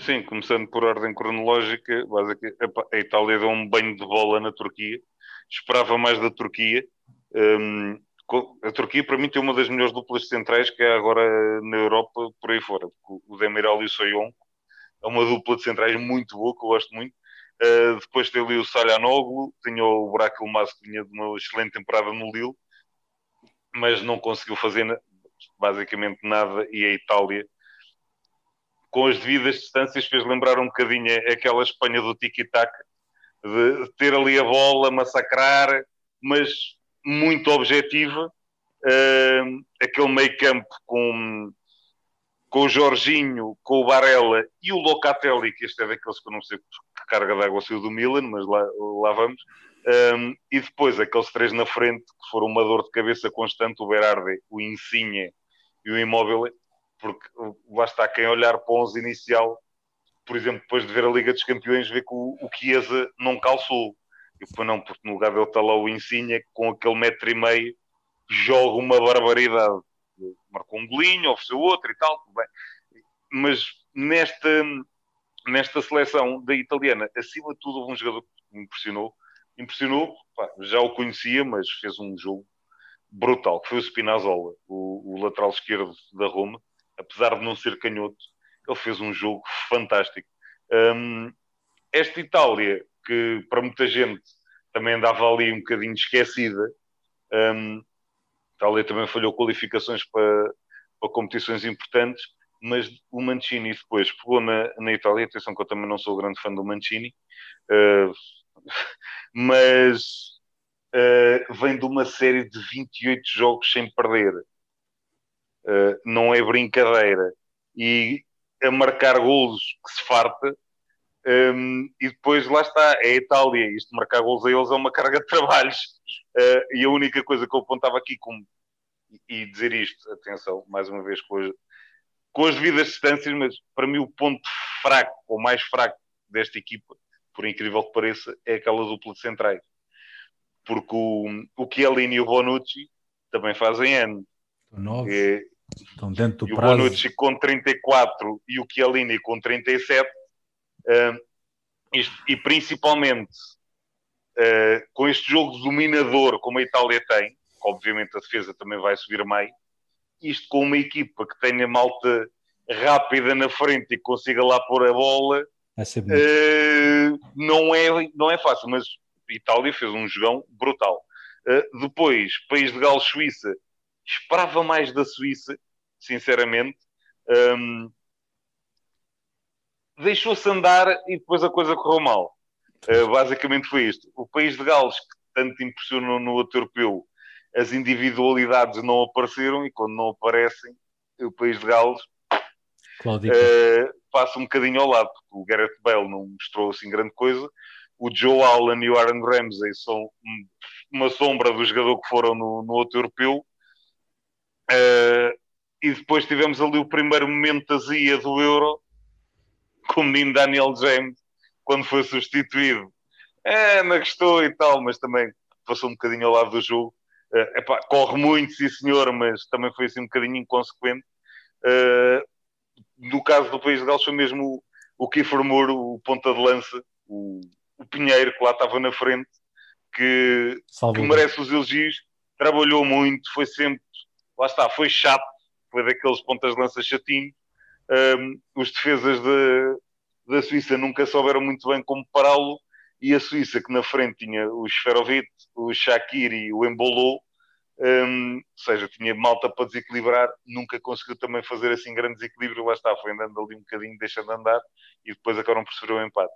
S2: Sim, começando por ordem cronológica, a Itália deu um banho de bola na Turquia. Esperava mais da Turquia. Um, a Turquia, para mim, tem uma das melhores duplas centrais que é agora na Europa, por aí fora. O Demiral e o Soyonco é uma dupla de centrais muito boa, que eu gosto muito. Uh, depois tem ali o Salhanoglu, tinha o Buraco Ilmaz que vinha de uma excelente temporada no Lille, mas não conseguiu fazer basicamente nada. E a Itália, com as devidas distâncias, fez lembrar um bocadinho aquela Espanha do tiki-taka, de ter ali a bola, massacrar, mas muito objetiva. Uh, aquele meio campo com com o Jorginho, com o Barella e o Locatelli, que este é daqueles que eu não sei que carga de água saiu do Milan, mas lá, lá vamos. Um, e depois aqueles três na frente, que foram uma dor de cabeça constante, o Berardi, o Insigne e o Immobile, porque basta quem olhar para o 11 inicial, por exemplo, depois de ver a Liga dos Campeões, ver que o, o Chiesa não calçou. E depois não, porque no lugar dele está lá o Insigne, com aquele metro e meio, joga uma barbaridade marcou um golinho, ofereceu outro e tal, bem. mas nesta, nesta seleção da italiana, acima de tudo, houve um jogador que me impressionou. Impressionou, pá, já o conhecia, mas fez um jogo brutal, que foi o Spinazzola, o, o lateral esquerdo da Roma, apesar de não ser canhoto, ele fez um jogo fantástico. Um, esta Itália, que para muita gente também andava ali um bocadinho esquecida, um, Itália também falhou qualificações para, para competições importantes, mas o Mancini depois pegou na, na Itália. Atenção que eu também não sou grande fã do Mancini, uh, [LAUGHS] mas uh, vem de uma série de 28 jogos sem perder. Uh, não é brincadeira. E a marcar golos que se farta. Um, e depois lá está, é a Itália. Isto marcar golos a eles é uma carga de trabalhos. Uh, e a única coisa que eu apontava aqui como e dizer isto, atenção, mais uma vez com as, com as devidas distâncias, mas para mim o ponto fraco, ou mais fraco desta equipa, por incrível que pareça, é aquela dupla de centrais. Porque o, o Chiellini e o Bonucci também fazem ano.
S1: Estão É, Estão dentro do
S2: e
S1: prazo.
S2: o Bonucci com 34 e o Chiellini com 37. E principalmente uh, com este jogo dominador como a Itália tem, obviamente a defesa também vai subir meio. Isto com uma equipa que tenha malta rápida na frente e consiga lá pôr a bola, uh, não, é, não é fácil, mas Itália fez um jogão brutal. Uh, depois, País de Gales, Suíça, esperava mais da Suíça, sinceramente. Um, Deixou-se andar e depois a coisa correu mal. Uh, basicamente foi isto. O País de Gales, que tanto impressionou no outro europeu, as individualidades não apareceram e quando não aparecem, o país de Gales uh, passa um bocadinho ao lado, porque o Gareth Bale não mostrou assim grande coisa. O Joe Allen e o Aaron Ramsey são uma sombra do jogador que foram no, no outro europeu. Uh, e depois tivemos ali o primeiro momento azia do Euro com o menino Daniel James, quando foi substituído. É, na estou e tal, mas também passou um bocadinho ao lado do jogo. Uh, epá, corre muito, sim senhor, mas também foi assim um bocadinho inconsequente. Uh, no caso do País de Gales foi mesmo o, o Kiefer Moore, o ponta de lança, o, o Pinheiro que lá estava na frente, que, que merece os elogios, trabalhou muito, foi sempre, lá está, foi chato, foi daqueles pontas de lança chatinhos. Um, os defesas de, da Suíça nunca souberam muito bem como pará-lo e a Suíça, que na frente tinha o Sferovic, o Shaqiri e o Embolo, um, ou seja, tinha malta para desequilibrar, nunca conseguiu também fazer assim grande desequilíbrio, lá está, foi andando ali um bocadinho, deixando de andar, e depois acabaram por sofrer o um empate.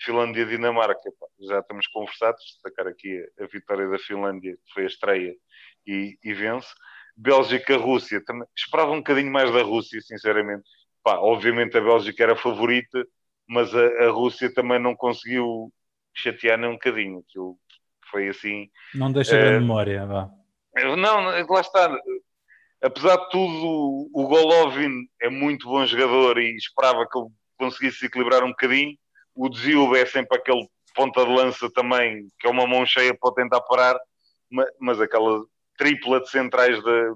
S2: Finlândia e Dinamarca, pá, já estamos conversados, destacar aqui a, a, vitória da Finlândia, que foi a estreia, e, e vence. Bélgica, Rússia, esperava um bocadinho mais da Rússia, sinceramente. Pá, obviamente a Bélgica era a favorita, mas a, a Rússia também não conseguiu chatear nem um bocadinho. Aquilo foi assim.
S1: Não deixa uh, memória, vá.
S2: Não, lá está. Apesar de tudo, o Golovin é muito bom jogador e esperava que ele conseguisse equilibrar um bocadinho. O Dzilba é sempre aquele ponta de lança também, que é uma mão cheia para tentar parar, mas, mas aquela tripla de centrais da,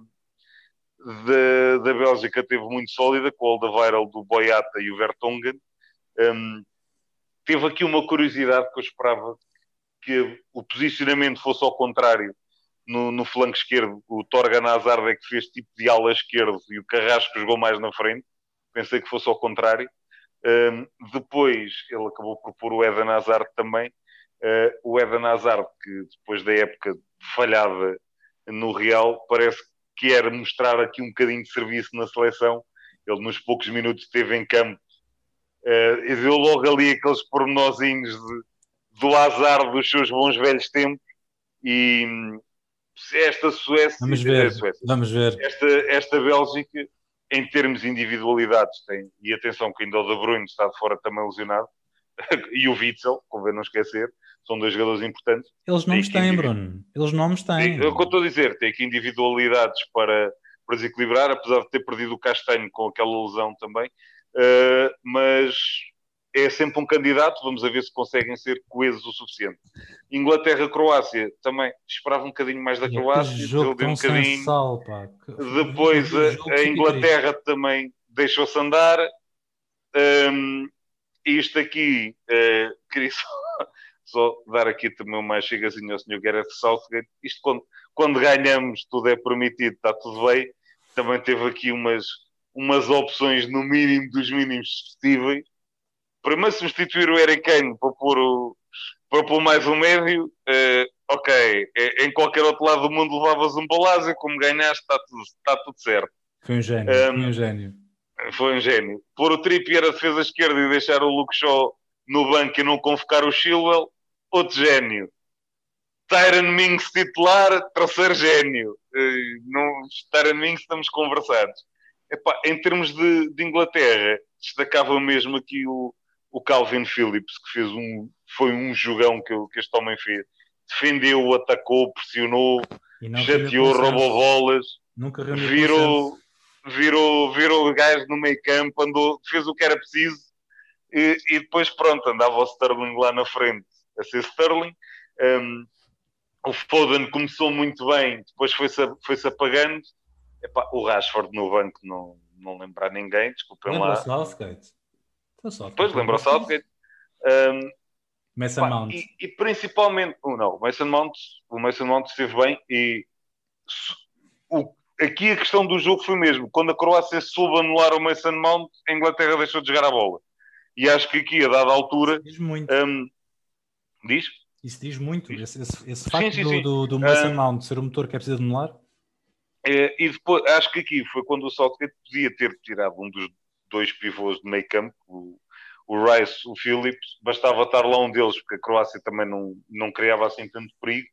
S2: da, da Bélgica teve muito sólida, com o Alderweireld, do Boyata e o Vertonghen. Um, teve aqui uma curiosidade que eu esperava que o posicionamento fosse ao contrário no, no flanco esquerdo. O Torga Nazar é que fez tipo de ala esquerdo e o Carrasco jogou mais na frente. Pensei que fosse ao contrário. Um, depois ele acabou por pôr o Eden Hazard também. Uh, o Eden Hazard, que depois da época falhada no Real, parece que era mostrar aqui um bocadinho de serviço na seleção. Ele, nos poucos minutos que esteve em campo, uh, e viu logo ali aqueles pormenorzinhos de, do azar dos seus bons velhos tempos. E esta Suécia,
S1: vamos ver,
S2: Suécia,
S1: vamos ver.
S2: Esta, esta Bélgica em termos de individualidades, tem, e atenção que ainda o De Bruyne está de fora também lesionado, [LAUGHS] e o Witzel, convém não esquecer, são dois jogadores importantes.
S1: Eles nomes têm, individu... Bruno. Eles nomes têm.
S2: É o que eu estou a dizer, tem aqui individualidades para, para desequilibrar, apesar de ter perdido o Castanho com aquela lesão também, uh, mas é sempre um candidato, vamos a ver se conseguem ser coesos o suficiente. Inglaterra-Croácia, também esperava um bocadinho mais da Croácia,
S1: jogo
S2: um
S1: bocadinho. Sal, pá.
S2: Depois a, a Inglaterra também deixou-se andar. Um, isto aqui, uh, queria só, só, dar aqui também uma chegazinha ao Sr. Gareth Southgate. Isto quando, quando ganhamos, tudo é permitido, está tudo bem. Também teve aqui umas, umas opções no mínimo dos mínimos possíveis primeiro substituir o Eric Kane para pôr, o, para pôr mais um médio, uh, ok, em qualquer outro lado do mundo levavas um balásio, como ganhaste, está tudo, está tudo certo.
S1: Foi um gênio, um, foi um gênio.
S2: Foi um gênio. Pôr o Trippier a defesa esquerda e deixar o Luke Shaw no banco e não convocar o Chilwell, outro gênio. Tyron Mings titular, terceiro gênio. Uh, não, Tyron Mings estamos conversados. Epá, em termos de, de Inglaterra, destacava mesmo aqui o, o Calvin Phillips, que fez um, foi um jogão que, que este homem fez. Defendeu, atacou, pressionou, chateou, roubou bolas,
S1: Nunca
S2: virou, virou, virou gajo no meio campo, andou, fez o que era preciso e, e, depois pronto, andava o Sterling lá na frente a ser Sterling. Um, o Foden começou muito bem, depois foi-se foi-se apagando. Epá, o Rashford no banco não, não lembrar ninguém, desculpem lá.
S1: Southgate.
S2: Depois lembra o Southgate. Um,
S1: Mason pá, Mount.
S2: E, e, principalmente, não, o Mason Mount, o Mason Mount esteve bem e o, aqui a questão do jogo foi mesmo, quando a Croácia soube anular o Mason Mount, a Inglaterra deixou de jogar a bola. E acho que aqui, a dada altura...
S1: Muito.
S2: Um, diz?
S1: Isso diz muito, esse, esse, esse facto sim, sim, sim. Do, do, do Mason um, Mount ser o motor que é preciso anular.
S2: É, e depois, acho que aqui foi quando o Southgate podia ter tirado um dos dois pivôs de meio campo, o, o Rice, o Phillips, bastava estar lá um deles, porque a Croácia também não, não criava assim tanto perigo.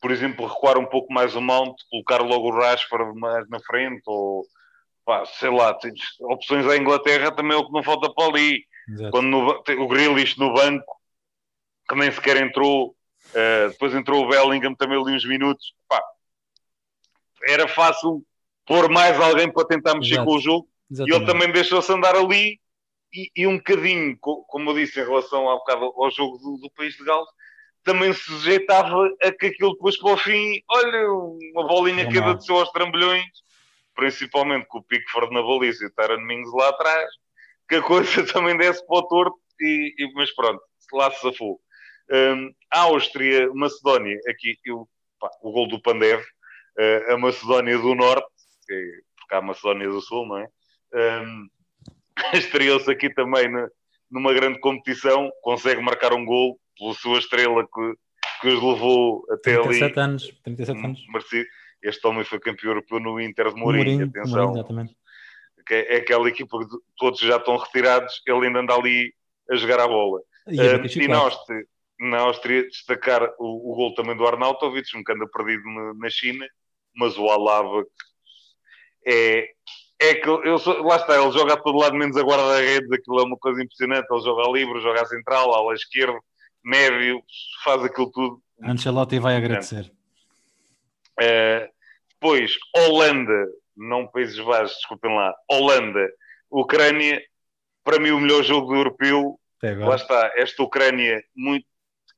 S2: Por exemplo, recuar um pouco mais o Mount, colocar logo o Rashford mais na frente, ou pá, sei lá, opções à Inglaterra também é o que não falta para ali. Exato. Quando no, o Grealish no banco, nem sequer entrou, uh, depois entrou o Bellingham também ali uns minutos, pá, era fácil pôr mais alguém para tentar mexer Exato. com o jogo Exatamente. E ele também deixou-se andar ali e, e, um bocadinho, como eu disse em relação ao, ao jogo do, do País de Gales, também se sujeitava a que aquilo depois para o fim, olha, uma bolinha que desceu aos trambolhões, principalmente com o Pickford na baliza e o Taran Mings lá atrás, que a coisa [LAUGHS] também desse para o torto, e, e, mas pronto, lá se safou. Um, a Áustria, Macedónia, aqui eu, pá, o gol do Pandev, uh, a Macedónia do Norte, porque há a Macedónia do Sul, não é? Um, [LAUGHS] Estreou-se aqui também numa grande competição, consegue marcar um gol pela sua estrela que, que os levou até
S1: 37
S2: ali.
S1: Anos, 37 hum, anos.
S2: Merecido. Este homem foi campeão europeu no Inter de Mourinho, Mourinho atenção. Mourinho, exatamente. É, é aquela equipa que todos já estão retirados, ele ainda anda ali a jogar a bola. E, uh, e na, Áustria, na Áustria, destacar o, o gol também do Arnautovic, um que anda perdido na, na China, mas o Alava é, é que eu sou, lá está, ele joga a todo lado, menos a guarda-redes, aquilo é uma coisa impressionante. Ele joga livre, joga a central, ala esquerda, médio, faz aquilo tudo.
S1: Ancelotti vai agradecer.
S2: Uh, depois, Holanda, não Países Baixos, desculpem lá, Holanda, Ucrânia, para mim o melhor jogo do europeu. Lá está, esta Ucrânia muito.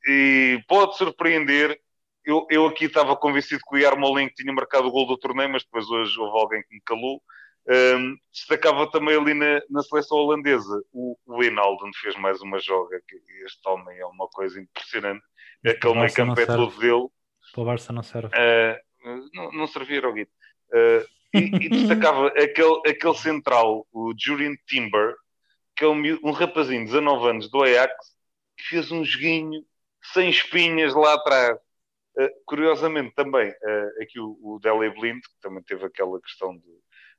S2: E pode surpreender. Eu, eu aqui estava convencido que o Yarmolenko tinha marcado o gol do torneio, mas depois hoje houve alguém que me calou. Um, destacava também ali na, na seleção holandesa o, o Inalden fez mais uma joga que este homem é uma coisa impressionante aquele meio campo é todo dele
S1: para o Barça não serve
S2: uh, não, não servia Roguito uh, e, e, destacava [LAUGHS] aquele, aquele central o Julian Timber que é um, um rapazinho de 19 anos do Ajax, que fez um joguinho sem espinhas lá atrás. Uh, curiosamente também, uh, aqui o, o Dele Blind, que também teve aquela questão de,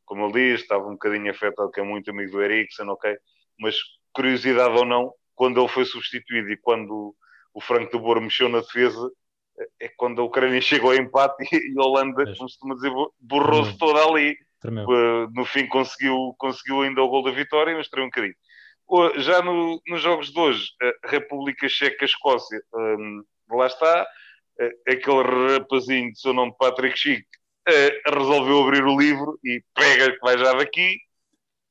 S2: como ele diz, estava um bocadinho afetado, que é muito amigo do Eriksen, ok? Mas curiosidade ou não, quando ele foi substituído e quando o Franco de Boer mexeu na defesa, é quando a Ucrânia [LAUGHS] chegou ao empate e a Holanda, como costuma dizer, borrou-se toda ali. Tremeu. No fim conseguiu, conseguiu ainda o gol da vitória, mas tremeu um bocadinho. Já no, nos jogos de hoje, a República Checa-Escócia, um, lá está, aquele rapazinho de seu nome Patrick Chic resolveu abrir o livro e pega que vai já daqui.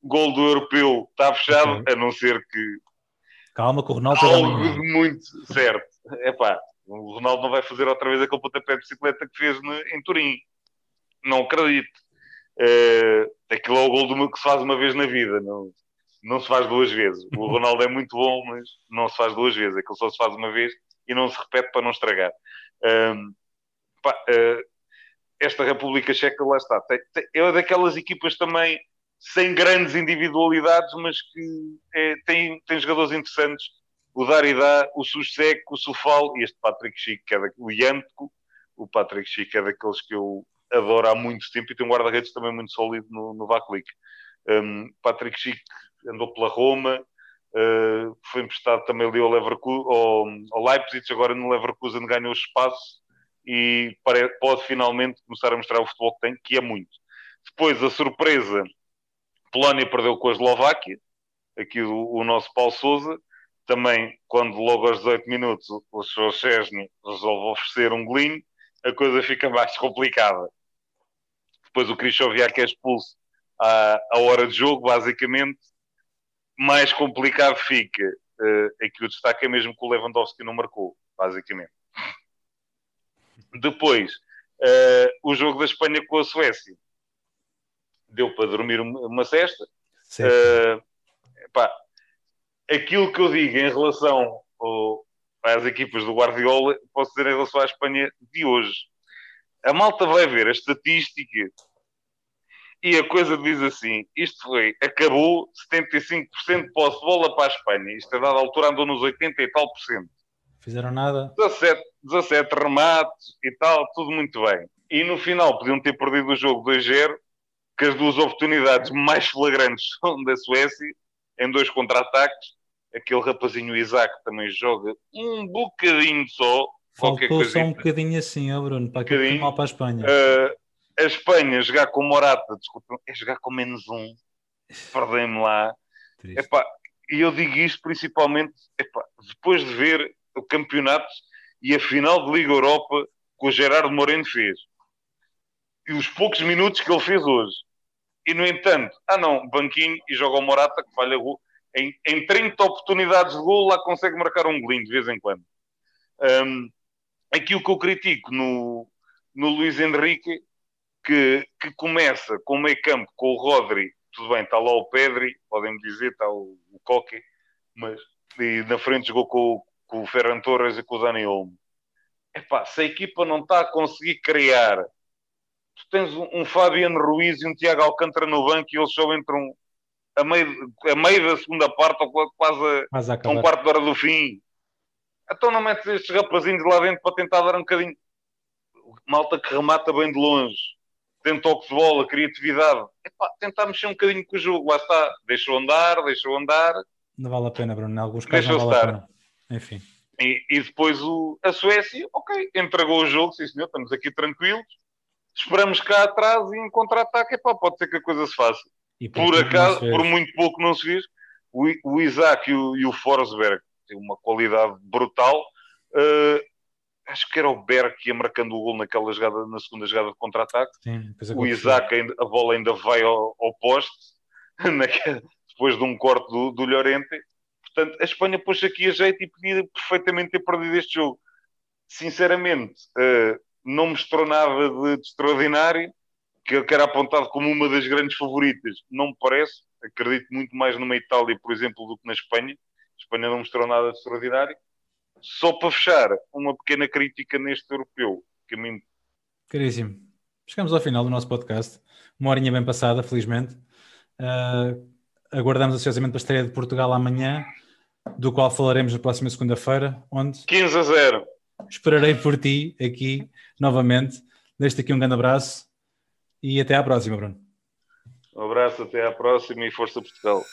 S2: Gol do europeu está fechado, okay. a não ser que.
S1: Calma, que o Ronaldo
S2: Algo de muito certo. É pá, o Ronaldo não vai fazer outra vez aquele pontapé de bicicleta que fez no, em Turim. Não acredito. Uh, aquilo é o gol do, que se faz uma vez na vida. Não, não se faz duas vezes. O Ronaldo é muito bom, mas não se faz duas vezes. Aquilo só se faz uma vez e não se repete para não estragar. Um, pá, uh, esta República Checa, lá está. Tem, tem, é daquelas equipas também sem grandes individualidades, mas que é, tem, tem jogadores interessantes. O Darida, o Susek, o Sufal e este Patrick Chico, que é da, o Yantko. O Patrick Chico é daqueles que eu adoro há muito tempo e tem um guarda-redes também muito sólido no, no Vaclic. Um, Patrick Chico andou pela Roma, uh, foi emprestado também ali ao, Leverkusen, ao, ao Leipzig, agora no Leverkusen ganhou espaço e pode finalmente começar a mostrar o futebol que tem, que é muito. Depois, a surpresa, Polónia perdeu com a Eslováquia, aqui o, o nosso Paulo Souza, também, quando logo aos 18 minutos o Sr. Chesney resolve oferecer um golinho, a coisa fica mais complicada. Depois o Krychowiak é expulso à, à hora de jogo, basicamente, mais complicado fica. Uh, aqui o destaque é mesmo que o Lewandowski não marcou, basicamente. Depois, uh, o jogo da Espanha com a Suécia. Deu para dormir uma cesta. Uh, pá, aquilo que eu digo em relação ao, às equipas do Guardiola, posso dizer em relação à Espanha de hoje. A malta vai ver a estatística e a coisa diz assim: isto foi, acabou 75% de posse de bola para a Espanha. Isto a dada altura andou nos 80 e tal por cento.
S1: Fizeram nada.
S2: 17, 17 remates e tal, tudo muito bem. E no final podiam ter perdido o jogo 2-0, que as duas oportunidades mais flagrantes [LAUGHS] são da Suécia, em dois contra-ataques. Aquele rapazinho Isaac também joga um bocadinho só.
S1: Faltou só um bocadinho assim, ó Bruno, para aquilo mal para a Espanha.
S2: Uh, a Espanha jogar com Morata, desculpa, é jogar com menos um. Perdem-me lá. Epá, e eu digo isto principalmente epá, depois de ver o campeonato e a final de Liga Europa que o Gerardo Moreno fez. E os poucos minutos que ele fez hoje. E no entanto, ah não, banquinho e joga o Morata que falha gol. Em, em 30 oportunidades de gol lá consegue marcar um golinho de vez em quando. Um, aqui o que eu critico no, no Luís Henrique que, que começa com o meio campo com o Rodri, tudo bem, está lá o Pedri, podem-me dizer, está o, o Coque, mas e na frente jogou com, com o Ferran Torres e com o Dani Olmo. Epá, se a equipa não está a conseguir criar, tu tens um, um Fabiano Ruiz e um Tiago Alcântara no banco e eles só entram a meio, a meio da segunda parte ou quase a, a um quarto de hora do fim. Então não metes estes rapazinhos lá dentro para tentar dar um bocadinho. Malta que remata bem de longe tem toque de bola, criatividade. Epá, tentar mexer um bocadinho com o jogo. Lá está. Deixou andar, deixou andar.
S1: Não vale a pena, Bruno. Em alguns casos não vale estar. a pena. Enfim.
S2: E, e, depois o, a Suécia, ok, entregou o jogo, sim senhor, estamos aqui tranquilos. Esperamos cá atrás e em contra-ataque, pode ser que a coisa se faça. Por acaso, por muito pouco não se fez, o, o Isaac e o, e o Forsberg têm uma qualidade brutal. Uh, acho que era o Berg que ia marcando o gol naquela jogada, na segunda jogada de contra-ataque. O Isaac, ainda, a bola ainda vai ao, ao poste, [LAUGHS] depois de um corte do, do Llorente. Portanto, a Espanha pôs aqui a jeito e podia perfeitamente ter perdido este jogo. Sinceramente, uh, não mostrou nada de, de extraordinário, que, que, era apontado como uma das grandes favoritas. Não me parece. Acredito muito mais numa Itália, por exemplo, do que na Espanha. A Espanha não mostrou nada de extraordinário. Só para fechar, uma pequena crítica neste europeu. Que a mim...
S1: Caríssimo. Chegamos ao final do nosso podcast. Uma horinha bem passada, felizmente. Uh, aguardamos ansiosamente a estreia de Portugal amanhã, do qual falaremos na próxima segunda-feira, onde
S2: 15 a 0.
S1: esperarei por ti aqui novamente. Deixo-te aqui um grande abraço e até à próxima, Bruno.
S2: Um abraço, até à próxima e força Portugal.